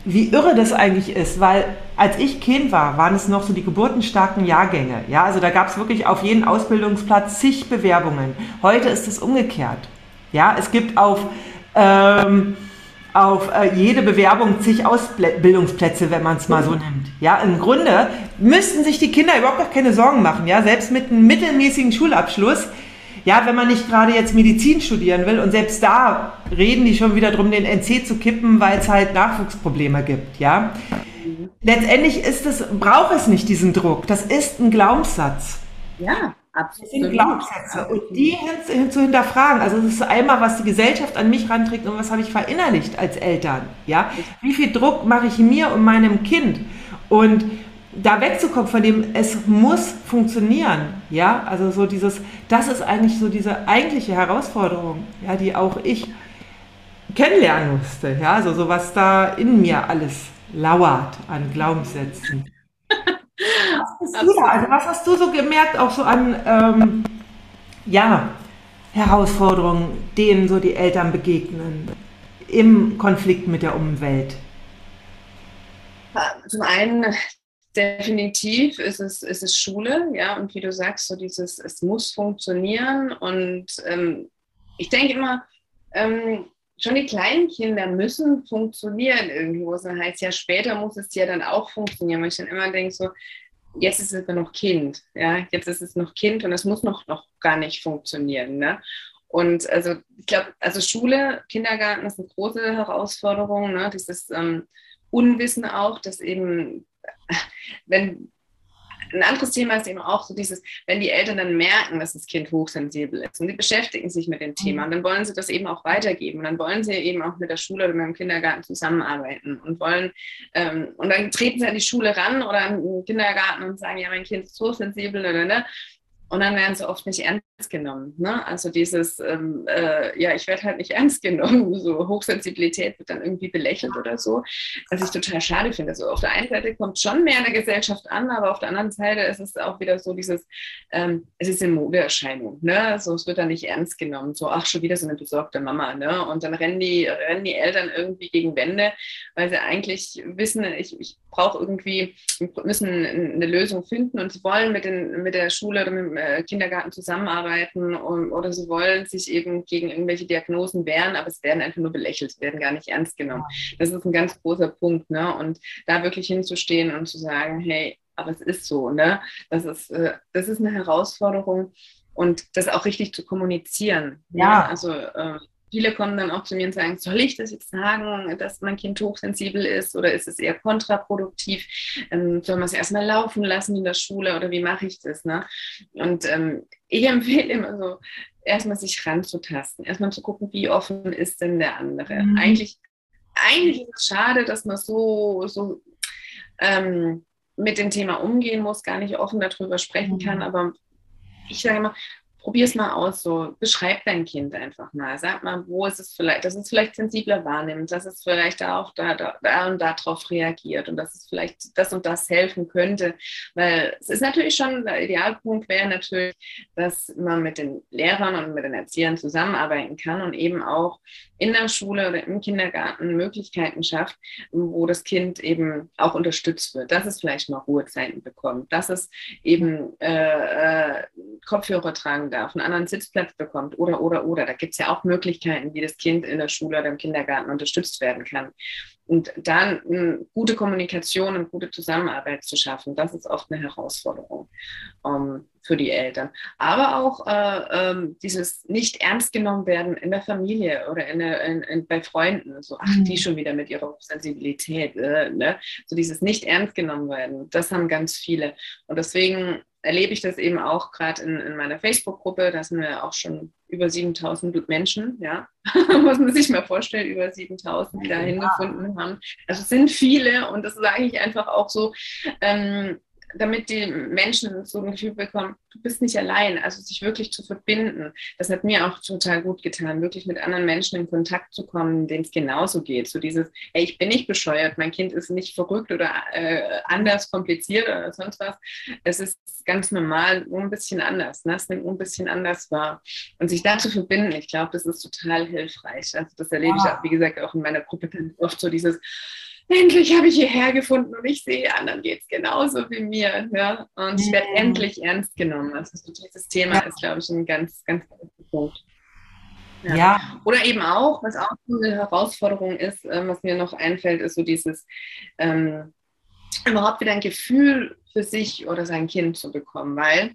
wie irre das eigentlich ist, weil als ich Kind war, waren es noch so die geburtenstarken Jahrgänge. Ja, also da gab es wirklich auf jeden Ausbildungsplatz zig Bewerbungen. Heute ist es umgekehrt. Ja, es gibt auf, ähm, auf äh, jede Bewerbung zig Ausbildungsplätze, wenn man es mal so nimmt. Ja, im Grunde müssten sich die Kinder überhaupt gar keine Sorgen machen. Ja, selbst mit einem mittelmäßigen Schulabschluss. Ja, wenn man nicht gerade jetzt Medizin studieren will und selbst da reden die schon wieder drum, den NC zu kippen, weil es halt Nachwuchsprobleme gibt. Ja, letztendlich ist es, braucht es nicht diesen Druck. Das ist ein Glaubenssatz. Ja. Absolut. Das sind Glaubenssätze. Und die zu hinterfragen. Also, das ist einmal, was die Gesellschaft an mich ranträgt und was habe ich verinnerlicht als Eltern. Ja? Wie viel Druck mache ich mir und meinem Kind? Und da wegzukommen von dem, es muss funktionieren. Ja, also so dieses, das ist eigentlich so diese eigentliche Herausforderung, ja, die auch ich kennenlernen musste. Ja, also so was da in mir alles lauert an Glaubenssätzen. Was, bist du da? Also was hast du so gemerkt, auch so an ähm, ja, Herausforderungen, denen so die Eltern begegnen im Konflikt mit der Umwelt? Zum einen definitiv ist es, ist es Schule, ja, und wie du sagst, so dieses, es muss funktionieren. Und ähm, ich denke immer, ähm, schon die kleinen Kinder müssen funktionieren irgendwo. Das heißt, ja, später muss es ja dann auch funktionieren. Weil ich dann immer denke, so, jetzt ist es noch Kind, ja, jetzt ist es noch Kind und es muss noch, noch gar nicht funktionieren. Ne? Und also ich glaube, also Schule, Kindergarten ist eine große Herausforderung, ne? dieses ähm, Unwissen auch, dass eben, wenn ein anderes Thema ist eben auch so dieses, wenn die Eltern dann merken, dass das Kind hochsensibel ist und sie beschäftigen sich mit dem Thema, und mhm. dann wollen sie das eben auch weitergeben. Und dann wollen sie eben auch mit der Schule oder mit dem Kindergarten zusammenarbeiten und wollen, ähm, und dann treten sie an die Schule ran oder an den Kindergarten und sagen, ja, mein Kind ist hochsensibel oder ne. Und dann werden sie oft nicht ernst genommen. Ne? Also dieses, ähm, äh, ja, ich werde halt nicht ernst genommen. So Hochsensibilität wird dann irgendwie belächelt oder so, was ich total schade finde. Also auf der einen Seite kommt schon mehr in der Gesellschaft an, aber auf der anderen Seite ist es auch wieder so dieses, ähm, es ist eine Modeerscheinung. Ne? Also es wird dann nicht ernst genommen. So, ach, schon wieder so eine besorgte Mama. Ne? Und dann rennen die, rennen die Eltern irgendwie gegen Wände, weil sie eigentlich wissen, ich, ich brauche irgendwie, müssen eine Lösung finden und sie wollen mit, den, mit der Schule oder mit dem äh, Kindergarten zusammenarbeiten und, oder sie wollen sich eben gegen irgendwelche Diagnosen wehren, aber es werden einfach nur belächelt, werden gar nicht ernst genommen. Das ist ein ganz großer Punkt. Ne? Und da wirklich hinzustehen und zu sagen, hey, aber es ist so, ne? Das ist, äh, das ist eine Herausforderung und das auch richtig zu kommunizieren. Ne? Ja. Ne? Also äh, viele kommen dann auch zu mir und sagen, soll ich das jetzt sagen, dass mein Kind hochsensibel ist oder ist es eher kontraproduktiv? Ähm, soll man es erstmal laufen lassen in der Schule oder wie mache ich das? Ne? Und ähm, ich empfehle immer so, erstmal sich ranzutasten, erstmal zu gucken, wie offen ist denn der andere. Mhm. Eigentlich, eigentlich ist es schade, dass man so, so ähm, mit dem Thema umgehen muss, gar nicht offen darüber sprechen kann, mhm. aber ich sage immer, probier es mal aus, so beschreib dein Kind einfach mal. Sag mal, wo ist es vielleicht, dass es vielleicht sensibler wahrnimmt, dass es vielleicht auch da, da, da und darauf reagiert und dass es vielleicht das und das helfen könnte. Weil es ist natürlich schon, der Idealpunkt wäre natürlich, dass man mit den Lehrern und mit den Erziehern zusammenarbeiten kann und eben auch in der Schule oder im Kindergarten Möglichkeiten schafft, wo das Kind eben auch unterstützt wird, dass es vielleicht mal Ruhezeiten bekommt, dass es eben äh, äh, Kopfhörer tragen darf, einen anderen Sitzplatz bekommt oder, oder, oder. Da gibt es ja auch Möglichkeiten, wie das Kind in der Schule oder im Kindergarten unterstützt werden kann. Und dann eine gute Kommunikation und gute Zusammenarbeit zu schaffen, das ist oft eine Herausforderung ähm, für die Eltern. Aber auch äh, ähm, dieses nicht ernst genommen werden in der Familie oder in der, in, in, bei Freunden. So, ach, die mhm. schon wieder mit ihrer Sensibilität. Äh, ne? So dieses nicht ernst genommen werden, das haben ganz viele. Und deswegen erlebe ich das eben auch gerade in, in meiner Facebook-Gruppe. Da sind wir auch schon über 7000 Menschen, ja, muss man sich mal vorstellen, über 7000, die da hingefunden haben. Also es sind viele und das sage ich einfach auch so, ähm, damit die Menschen so ein Gefühl bekommen, du bist nicht allein, also sich wirklich zu verbinden. Das hat mir auch total gut getan, wirklich mit anderen Menschen in Kontakt zu kommen, denen es genauso geht. So dieses, ey, ich bin nicht bescheuert, mein Kind ist nicht verrückt oder äh, anders kompliziert oder sonst was. Es ist ganz normal, nur ein bisschen anders. Ne? Es nimmt ein bisschen anders wahr. Und sich da zu verbinden, ich glaube, das ist total hilfreich. Also das erlebe ja. ich auch, wie gesagt, auch in meiner Gruppe oft so dieses, endlich habe ich hierher gefunden und ich sehe, anderen geht es genauso wie mir. Ja? Und ich werde mhm. endlich ernst genommen. Also dieses Thema ja. ist, glaube ich, ein ganz, ganz großer Punkt. Ja. ja. Oder eben auch, was auch eine Herausforderung ist, äh, was mir noch einfällt, ist so dieses ähm, überhaupt wieder ein Gefühl für sich oder sein Kind zu bekommen, weil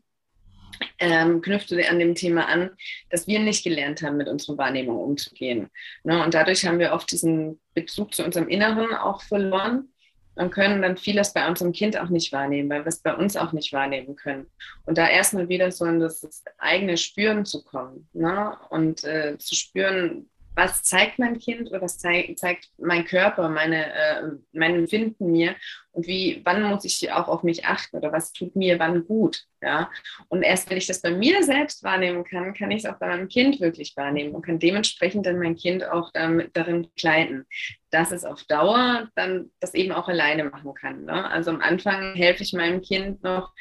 ähm, knüpfte an dem Thema an, dass wir nicht gelernt haben, mit unserer Wahrnehmung umzugehen. Ne? Und dadurch haben wir oft diesen Bezug zu unserem Inneren auch verloren und können dann vieles bei unserem Kind auch nicht wahrnehmen, weil wir es bei uns auch nicht wahrnehmen können. Und da erstmal wieder so in das, eigene Spüren zu kommen ne? und äh, zu spüren, was zeigt mein Kind oder was zeig, zeigt mein Körper, meine, äh, mein Empfinden mir und wie, wann muss ich auch auf mich achten oder was tut mir wann gut. Ja? Und erst wenn ich das bei mir selbst wahrnehmen kann, kann ich es auch bei meinem Kind wirklich wahrnehmen und kann dementsprechend dann mein Kind auch damit, darin begleiten, dass es auf Dauer dann das eben auch alleine machen kann. Ne? Also am Anfang helfe ich meinem Kind noch,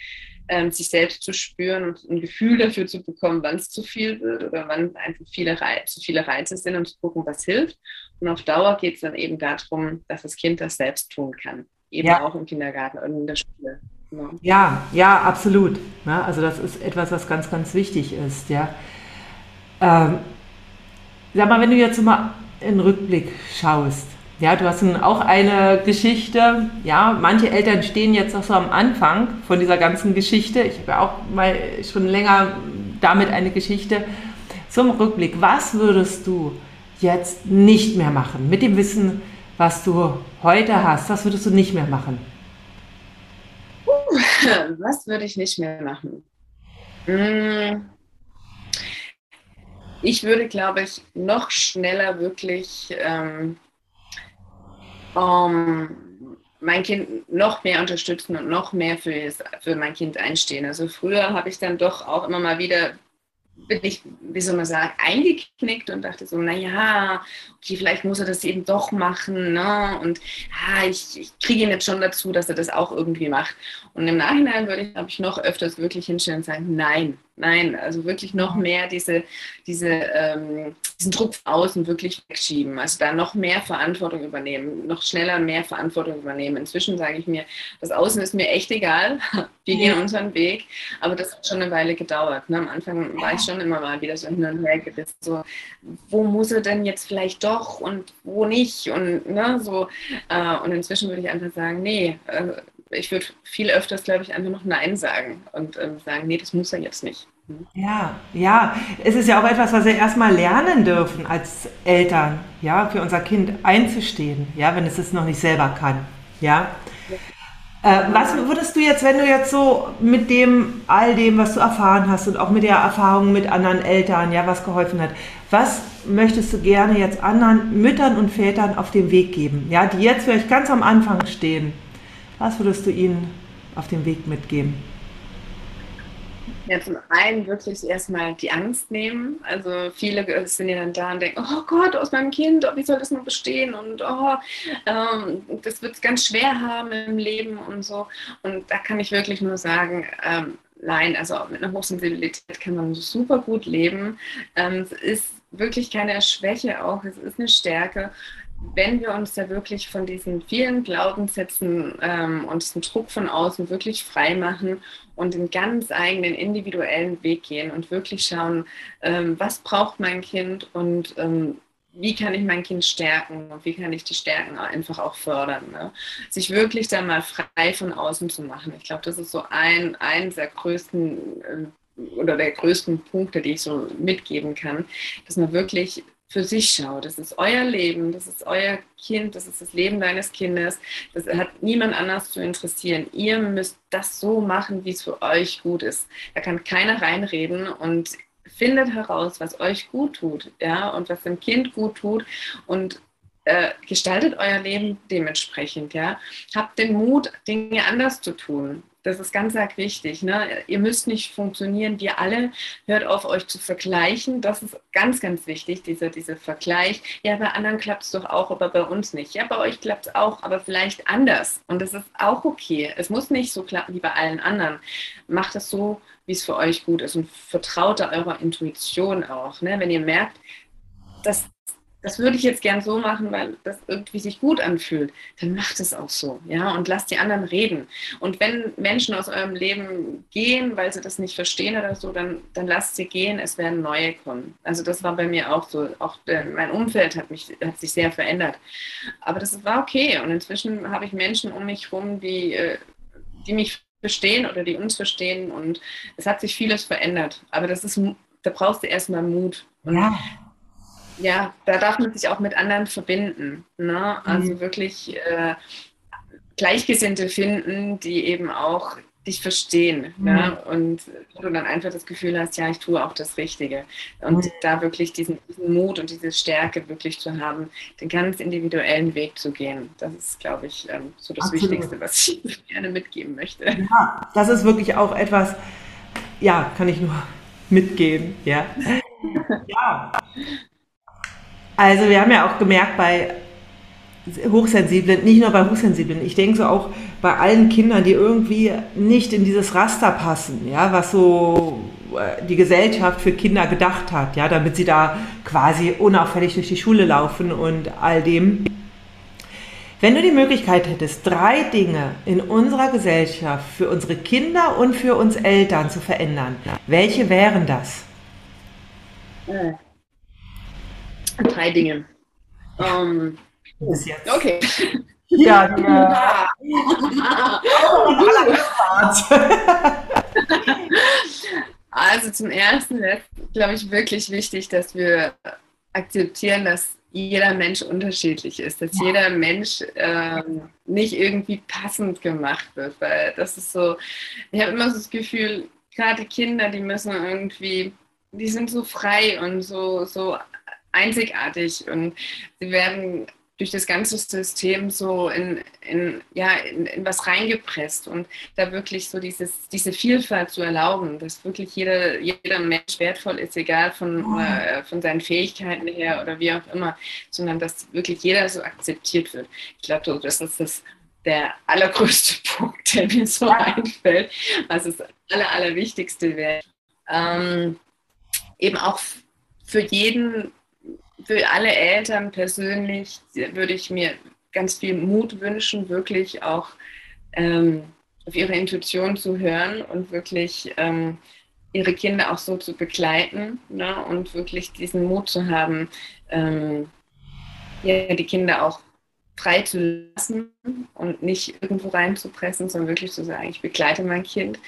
ähm, sich selbst zu spüren und ein Gefühl dafür zu bekommen, wann es zu viel wird oder wann einfach viele zu viele Reize sind und zu gucken, was hilft. Und auf Dauer geht es dann eben darum, dass das Kind das selbst tun kann. Eben ja. auch im Kindergarten und in der Schule. Genau. Ja, ja, absolut. Ja, also das ist etwas, was ganz, ganz wichtig ist. Ja. Ähm, sag mal, wenn du jetzt mal in den Rückblick schaust, ja, du hast auch eine Geschichte. Ja, manche Eltern stehen jetzt auch so am Anfang von dieser ganzen Geschichte. Ich habe ja auch mal schon länger damit eine Geschichte. Zum Rückblick, was würdest du jetzt nicht mehr machen? Mit dem Wissen, was du heute hast, was würdest du nicht mehr machen? Was würde ich nicht mehr machen? Hm. Ich würde, glaube ich, noch schneller wirklich ähm, um mein Kind noch mehr unterstützen und noch mehr für, für mein Kind einstehen. Also früher habe ich dann doch auch immer mal wieder bin ich, wie soll man sagen, eingeknickt und dachte so, naja, okay, vielleicht muss er das eben doch machen. Ne? Und ja, ich, ich kriege ihn jetzt schon dazu, dass er das auch irgendwie macht. Und im Nachhinein würde ich, glaube ich, noch öfters wirklich hinstellen und sagen, nein, nein, also wirklich noch mehr diese, diese, ähm, diesen Druck außen wirklich wegschieben. Also da noch mehr Verantwortung übernehmen, noch schneller mehr Verantwortung übernehmen. Inzwischen sage ich mir, das Außen ist mir echt egal. Wir gehen ja. unseren Weg. Aber das hat schon eine Weile gedauert. Ne? Am Anfang war ich schon immer mal wieder so hin und her gerissen. So, wo muss er denn jetzt vielleicht doch und wo nicht? Und ne, so. Äh, und inzwischen würde ich einfach sagen, nee, äh, ich würde viel öfters, glaube ich, einfach noch Nein sagen und ähm, sagen, nee, das muss er jetzt nicht. Ja, ja, es ist ja auch etwas, was wir erstmal lernen dürfen als Eltern, ja, für unser Kind einzustehen, ja, wenn es es noch nicht selber kann, ja. Äh, was würdest du jetzt, wenn du jetzt so mit dem, all dem, was du erfahren hast und auch mit der Erfahrung mit anderen Eltern, ja, was geholfen hat, was möchtest du gerne jetzt anderen Müttern und Vätern auf den Weg geben, ja, die jetzt vielleicht ganz am Anfang stehen? Was würdest du ihnen auf dem Weg mitgeben? Ja, zum einen wirklich erstmal die Angst nehmen. Also viele sind ja dann da und denken, oh Gott, aus meinem Kind, oh, wie soll das nur bestehen? Und oh, ähm, das wird es ganz schwer haben im Leben und so. Und da kann ich wirklich nur sagen, ähm, nein, also mit einer Hochsensibilität kann man super gut leben. Ähm, es ist wirklich keine Schwäche auch, es ist eine Stärke wenn wir uns da wirklich von diesen vielen Glaubenssätzen ähm, und diesem Druck von außen wirklich frei machen und den ganz eigenen individuellen Weg gehen und wirklich schauen, ähm, was braucht mein Kind und ähm, wie kann ich mein Kind stärken und wie kann ich die Stärken einfach auch fördern. Ne? Sich wirklich da mal frei von außen zu machen. Ich glaube, das ist so ein, ein der größten äh, oder der größten Punkte, die ich so mitgeben kann, dass man wirklich für sich schaut. Das ist euer Leben, das ist euer Kind, das ist das Leben deines Kindes. Das hat niemand anders zu interessieren. Ihr müsst das so machen, wie es für euch gut ist. Da kann keiner reinreden und findet heraus, was euch gut tut, ja, und was dem Kind gut tut und äh, gestaltet euer Leben dementsprechend, ja. Habt den Mut, Dinge anders zu tun. Das ist ganz, ganz wichtig. Ne? Ihr müsst nicht funktionieren, wir alle. Hört auf, euch zu vergleichen. Das ist ganz, ganz wichtig, dieser, dieser Vergleich. Ja, bei anderen klappt es doch auch, aber bei uns nicht. Ja, bei euch klappt es auch, aber vielleicht anders. Und das ist auch okay. Es muss nicht so klappen wie bei allen anderen. Macht es so, wie es für euch gut ist und vertraut da eurer Intuition auch. Ne? Wenn ihr merkt, dass das würde ich jetzt gern so machen, weil das irgendwie sich gut anfühlt, dann macht es auch so, ja, und lasst die anderen reden. Und wenn Menschen aus eurem Leben gehen, weil sie das nicht verstehen oder so, dann, dann lasst sie gehen, es werden neue kommen. Also das war bei mir auch so, auch mein Umfeld hat, mich, hat sich sehr verändert. Aber das war okay und inzwischen habe ich Menschen um mich herum, die, äh, die mich verstehen oder die uns verstehen und es hat sich vieles verändert. Aber das ist, da brauchst du erstmal Mut. Und ja ja, da darf man sich auch mit anderen verbinden. Ne? Also mhm. wirklich äh, Gleichgesinnte finden, die eben auch dich verstehen. Mhm. Ja? Und du dann einfach das Gefühl hast, ja, ich tue auch das Richtige. Und mhm. da wirklich diesen, diesen, Mut und diese Stärke wirklich zu haben, den ganz individuellen Weg zu gehen. Das ist, glaube ich, ähm, so das Absolut. Wichtigste, was ich gerne mitgeben möchte. Ja, das ist wirklich auch etwas, ja, kann ich nur mitgeben. Ja. ja. Also wir haben ja auch gemerkt bei Hochsensiblen, nicht nur bei Hochsensiblen, ich denke so auch bei allen Kindern, die irgendwie nicht in dieses Raster passen, ja, was so äh, die Gesellschaft für Kinder gedacht hat, ja, damit sie da quasi unauffällig durch die Schule laufen und all dem. Wenn du die Möglichkeit hättest, drei Dinge in unserer Gesellschaft für unsere Kinder und für uns Eltern zu verändern, welche wären das? Äh. Drei Dinge. Um, Bis jetzt. Okay. Ja, ja. also zum Ersten ist, glaube ich, wirklich wichtig, dass wir akzeptieren, dass jeder Mensch unterschiedlich ist, dass ja. jeder Mensch ähm, nicht irgendwie passend gemacht wird, weil das ist so, ich habe immer so das Gefühl, gerade Kinder, die müssen irgendwie, die sind so frei und so, so einzigartig und sie werden durch das ganze System so in, in ja, in, in, was reingepresst und da wirklich so dieses, diese Vielfalt zu erlauben, dass wirklich jeder, jeder Mensch wertvoll ist, egal von, oh. äh, von seinen Fähigkeiten her oder wie auch immer, sondern dass wirklich jeder so akzeptiert wird. Ich glaube, das ist das der allergrößte Punkt, der mir so einfällt, was das aller, allerwichtigste wäre. Ähm, eben auch für jeden für alle Eltern persönlich würde ich mir ganz viel Mut wünschen, wirklich auch ähm, auf ihre Intuition zu hören und wirklich ähm, ihre Kinder auch so zu begleiten ne? und wirklich diesen Mut zu haben, ähm, ja, die Kinder auch frei zu lassen und nicht irgendwo reinzupressen, sondern wirklich zu sagen, ich begleite mein Kind,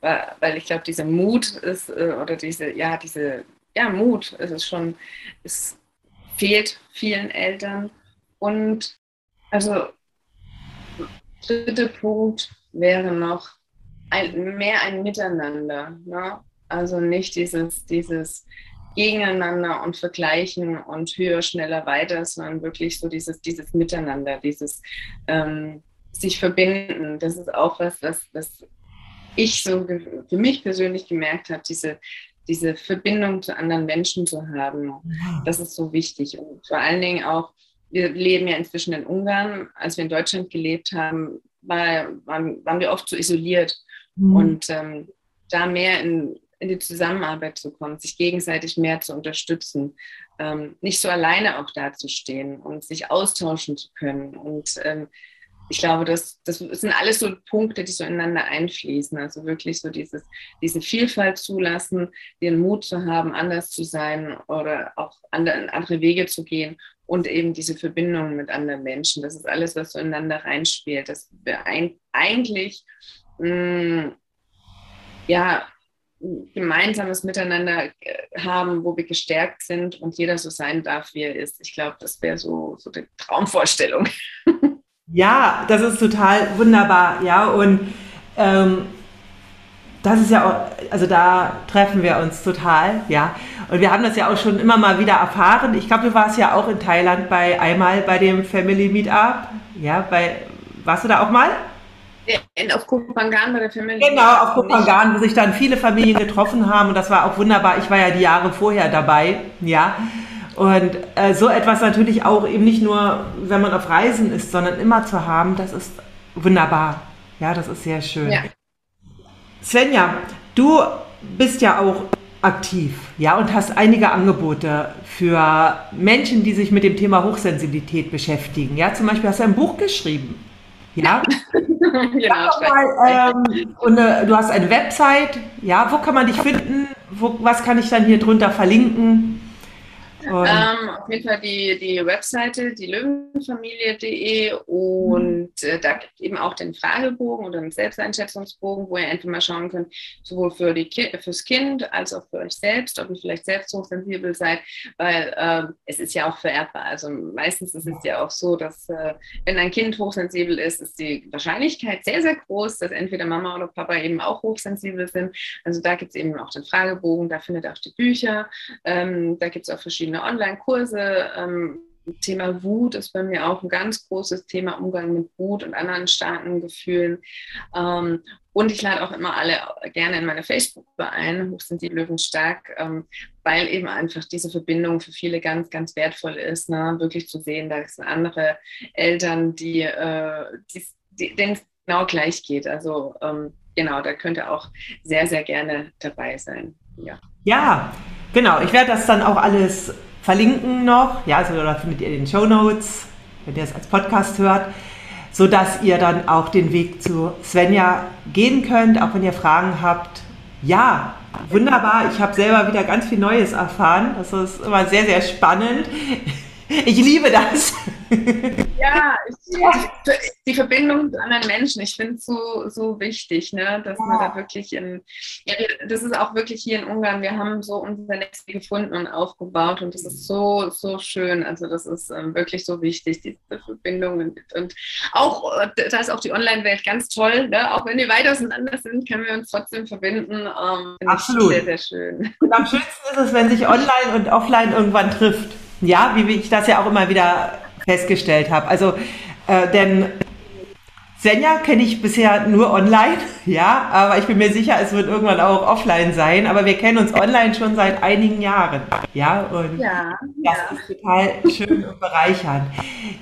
weil, ich glaube, dieser Mut ist äh, oder diese, ja, diese, ja, Mut ist es schon, ist fehlt vielen Eltern. Und also dritter Punkt wäre noch ein, mehr ein Miteinander. Ne? Also nicht dieses, dieses Gegeneinander und Vergleichen und höher, schneller, weiter, sondern wirklich so dieses, dieses Miteinander, dieses ähm, sich verbinden. Das ist auch was, was, was ich so für mich persönlich gemerkt habe, diese, diese Verbindung zu anderen Menschen zu haben. Das ist so wichtig. Und vor allen Dingen auch, wir leben ja inzwischen in Ungarn. Als wir in Deutschland gelebt haben, war, waren, waren wir oft so isoliert. Mhm. Und ähm, da mehr in, in die Zusammenarbeit zu kommen, sich gegenseitig mehr zu unterstützen, ähm, nicht so alleine auch dazustehen und sich austauschen zu können und ähm, ich glaube, das, das sind alles so Punkte, die so ineinander einfließen. Also wirklich so dieses, diese Vielfalt zulassen, den Mut zu haben, anders zu sein oder auch andere, andere Wege zu gehen und eben diese Verbindung mit anderen Menschen. Das ist alles, was so ineinander reinspielt. Dass wir ein, eigentlich mh, mm, ja, gemeinsames Miteinander äh, haben, wo wir gestärkt sind und jeder so sein darf, wie er ist. Ich glaube, das wäre so, so die Traumvorstellung. Ja, das ist total wunderbar, ja. Und ähm, das ist ja auch, also da treffen wir uns total, ja. Und wir haben das ja auch schon immer mal wieder erfahren. Ich glaube, du warst ja auch in Thailand bei einmal bei dem Family Meetup. Ja, bei, warst du da auch mal? Auf Kupangan bei der Family. Genau, auf Kupangan, wo sich dann viele Familien getroffen haben und das war auch wunderbar. Ich war ja die Jahre vorher dabei, ja. Und äh, so etwas natürlich auch eben nicht nur, wenn man auf Reisen ist, sondern immer zu haben, das ist wunderbar. Ja, das ist sehr schön. Ja. Svenja, du bist ja auch aktiv, ja, und hast einige Angebote für Menschen, die sich mit dem Thema Hochsensibilität beschäftigen. Ja, zum Beispiel hast du ein Buch geschrieben. Ja. genau. Mal, ähm, und äh, du hast eine Website. Ja, wo kann man dich finden? Wo, was kann ich dann hier drunter verlinken? Ähm, auf jeden Fall die, die Webseite, die Löwenfamilie.de und äh, da gibt es eben auch den Fragebogen oder den Selbsteinschätzungsbogen, wo ihr einfach mal schauen könnt, sowohl für die Ki fürs Kind als auch für euch selbst, ob ihr vielleicht selbst hochsensibel seid, weil äh, es ist ja auch vererbbar. Also meistens ist es ja auch so, dass äh, wenn ein Kind hochsensibel ist, ist die Wahrscheinlichkeit sehr, sehr groß, dass entweder Mama oder Papa eben auch hochsensibel sind. Also da gibt es eben auch den Fragebogen, da findet ihr auch die Bücher, ähm, da gibt es auch verschiedene verschiedene Online-Kurse. Ähm, Thema Wut ist bei mir auch ein ganz großes Thema, Umgang mit Wut und anderen starken Gefühlen. Ähm, und ich lade auch immer alle gerne in meine Facebook-Gruppe ein, die Löwen stark, ähm, weil eben einfach diese Verbindung für viele ganz, ganz wertvoll ist, ne? wirklich zu sehen, da sind andere Eltern, die, äh, die denen es genau gleich geht. Also ähm, genau, da könnt ihr auch sehr, sehr gerne dabei sein. Ja. ja, Genau, ich werde das dann auch alles verlinken noch. Ja, also da findet ihr den Show Notes, wenn ihr es als Podcast hört, sodass ihr dann auch den Weg zu Svenja gehen könnt, auch wenn ihr Fragen habt. Ja, wunderbar. Ich habe selber wieder ganz viel Neues erfahren. Das ist immer sehr, sehr spannend. Ich liebe das. Ja, ich, die Verbindung zu anderen Menschen, ich finde es so, so wichtig, ne, dass ja. man da wirklich in, ja, das ist auch wirklich hier in Ungarn, wir haben so unser Netz gefunden und aufgebaut und das ist so, so schön. Also das ist ähm, wirklich so wichtig, diese Verbindung und, und auch, da ist auch die Online-Welt ganz toll, ne? auch wenn wir weit auseinander sind, können wir uns trotzdem verbinden. Ähm, Absolut. Sehr, sehr schön. Und am schönsten ist es, wenn sich online und offline irgendwann trifft. Ja, wie ich das ja auch immer wieder festgestellt habe. Also, äh, denn Senja kenne ich bisher nur online, ja, aber ich bin mir sicher, es wird irgendwann auch offline sein. Aber wir kennen uns online schon seit einigen Jahren, ja, und ja, das ja. ist total schön und bereichernd.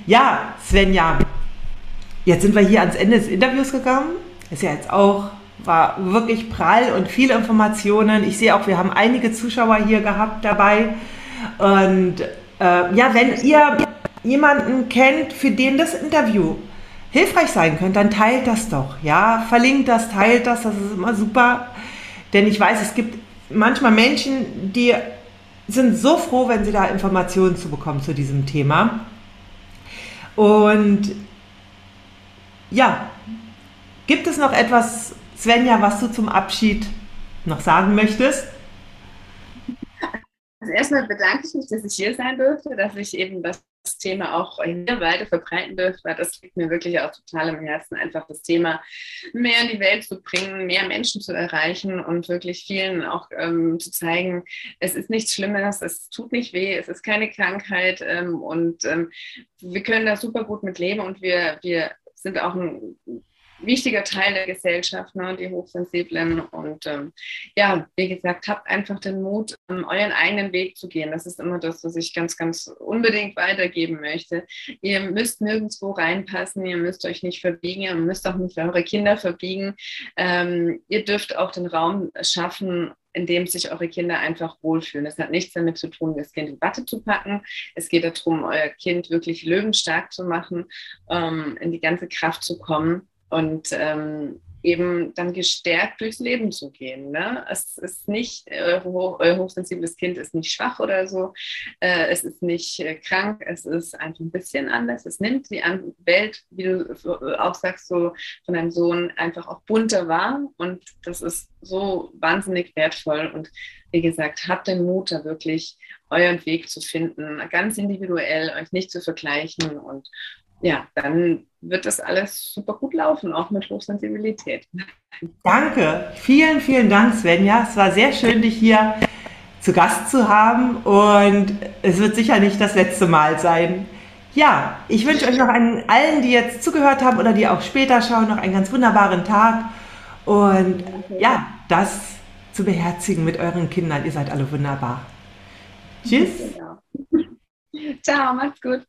Ja, Svenja, jetzt sind wir hier ans Ende des Interviews gekommen. Ist ja jetzt auch war wirklich prall und viele Informationen. Ich sehe auch, wir haben einige Zuschauer hier gehabt dabei und äh, ja, wenn ihr jemanden kennt, für den das Interview hilfreich sein könnte, dann teilt das doch. Ja, verlinkt das, teilt das, das ist immer super. Denn ich weiß, es gibt manchmal Menschen, die sind so froh, wenn sie da Informationen zu bekommen zu diesem Thema. Und ja, gibt es noch etwas, Svenja, was du zum Abschied noch sagen möchtest? Also erstmal bedanke ich mich, dass ich hier sein durfte, dass ich eben das Thema auch hier weiter verbreiten durfte, weil das liegt mir wirklich auch total im Herzen, einfach das Thema mehr in die Welt zu bringen, mehr Menschen zu erreichen und wirklich vielen auch ähm, zu zeigen, es ist nichts Schlimmes, es tut nicht weh, es ist keine Krankheit ähm, und ähm, wir können da super gut mit leben und wir, wir sind auch ein wichtiger Teil der Gesellschaft, ne, die Hochsensiblen. Und ähm, ja, wie gesagt, habt einfach den Mut, um, euren eigenen Weg zu gehen. Das ist immer das, was ich ganz, ganz unbedingt weitergeben möchte. Ihr müsst nirgendwo reinpassen, ihr müsst euch nicht verbiegen, ihr müsst auch nicht eure Kinder verbiegen. Ähm, ihr dürft auch den Raum schaffen, in dem sich eure Kinder einfach wohlfühlen. Das hat nichts damit zu tun, das Kind in Watte zu packen. Es geht darum, euer Kind wirklich löwenstark zu machen, ähm, in die ganze Kraft zu kommen und ähm, eben dann gestärkt durchs Leben zu gehen. Ne? Es ist nicht, euer, hoch, euer hochsensibles Kind ist nicht schwach oder so, äh, es ist nicht äh, krank, es ist einfach ein bisschen anders. Es nimmt die Welt, wie du auch sagst, so von deinem Sohn einfach auch bunter wahr und das ist so wahnsinnig wertvoll und wie gesagt, habt den Mut, da wirklich euren Weg zu finden, ganz individuell, euch nicht zu vergleichen und ja, dann wird das alles super gut laufen, auch mit Hochsensibilität. Danke, vielen, vielen Dank, Svenja. Es war sehr schön, dich hier zu Gast zu haben und es wird sicher nicht das letzte Mal sein. Ja, ich wünsche euch noch einen, allen, die jetzt zugehört haben oder die auch später schauen, noch einen ganz wunderbaren Tag und ja, das zu beherzigen mit euren Kindern. Ihr seid alle wunderbar. Tschüss. Ciao, macht's gut.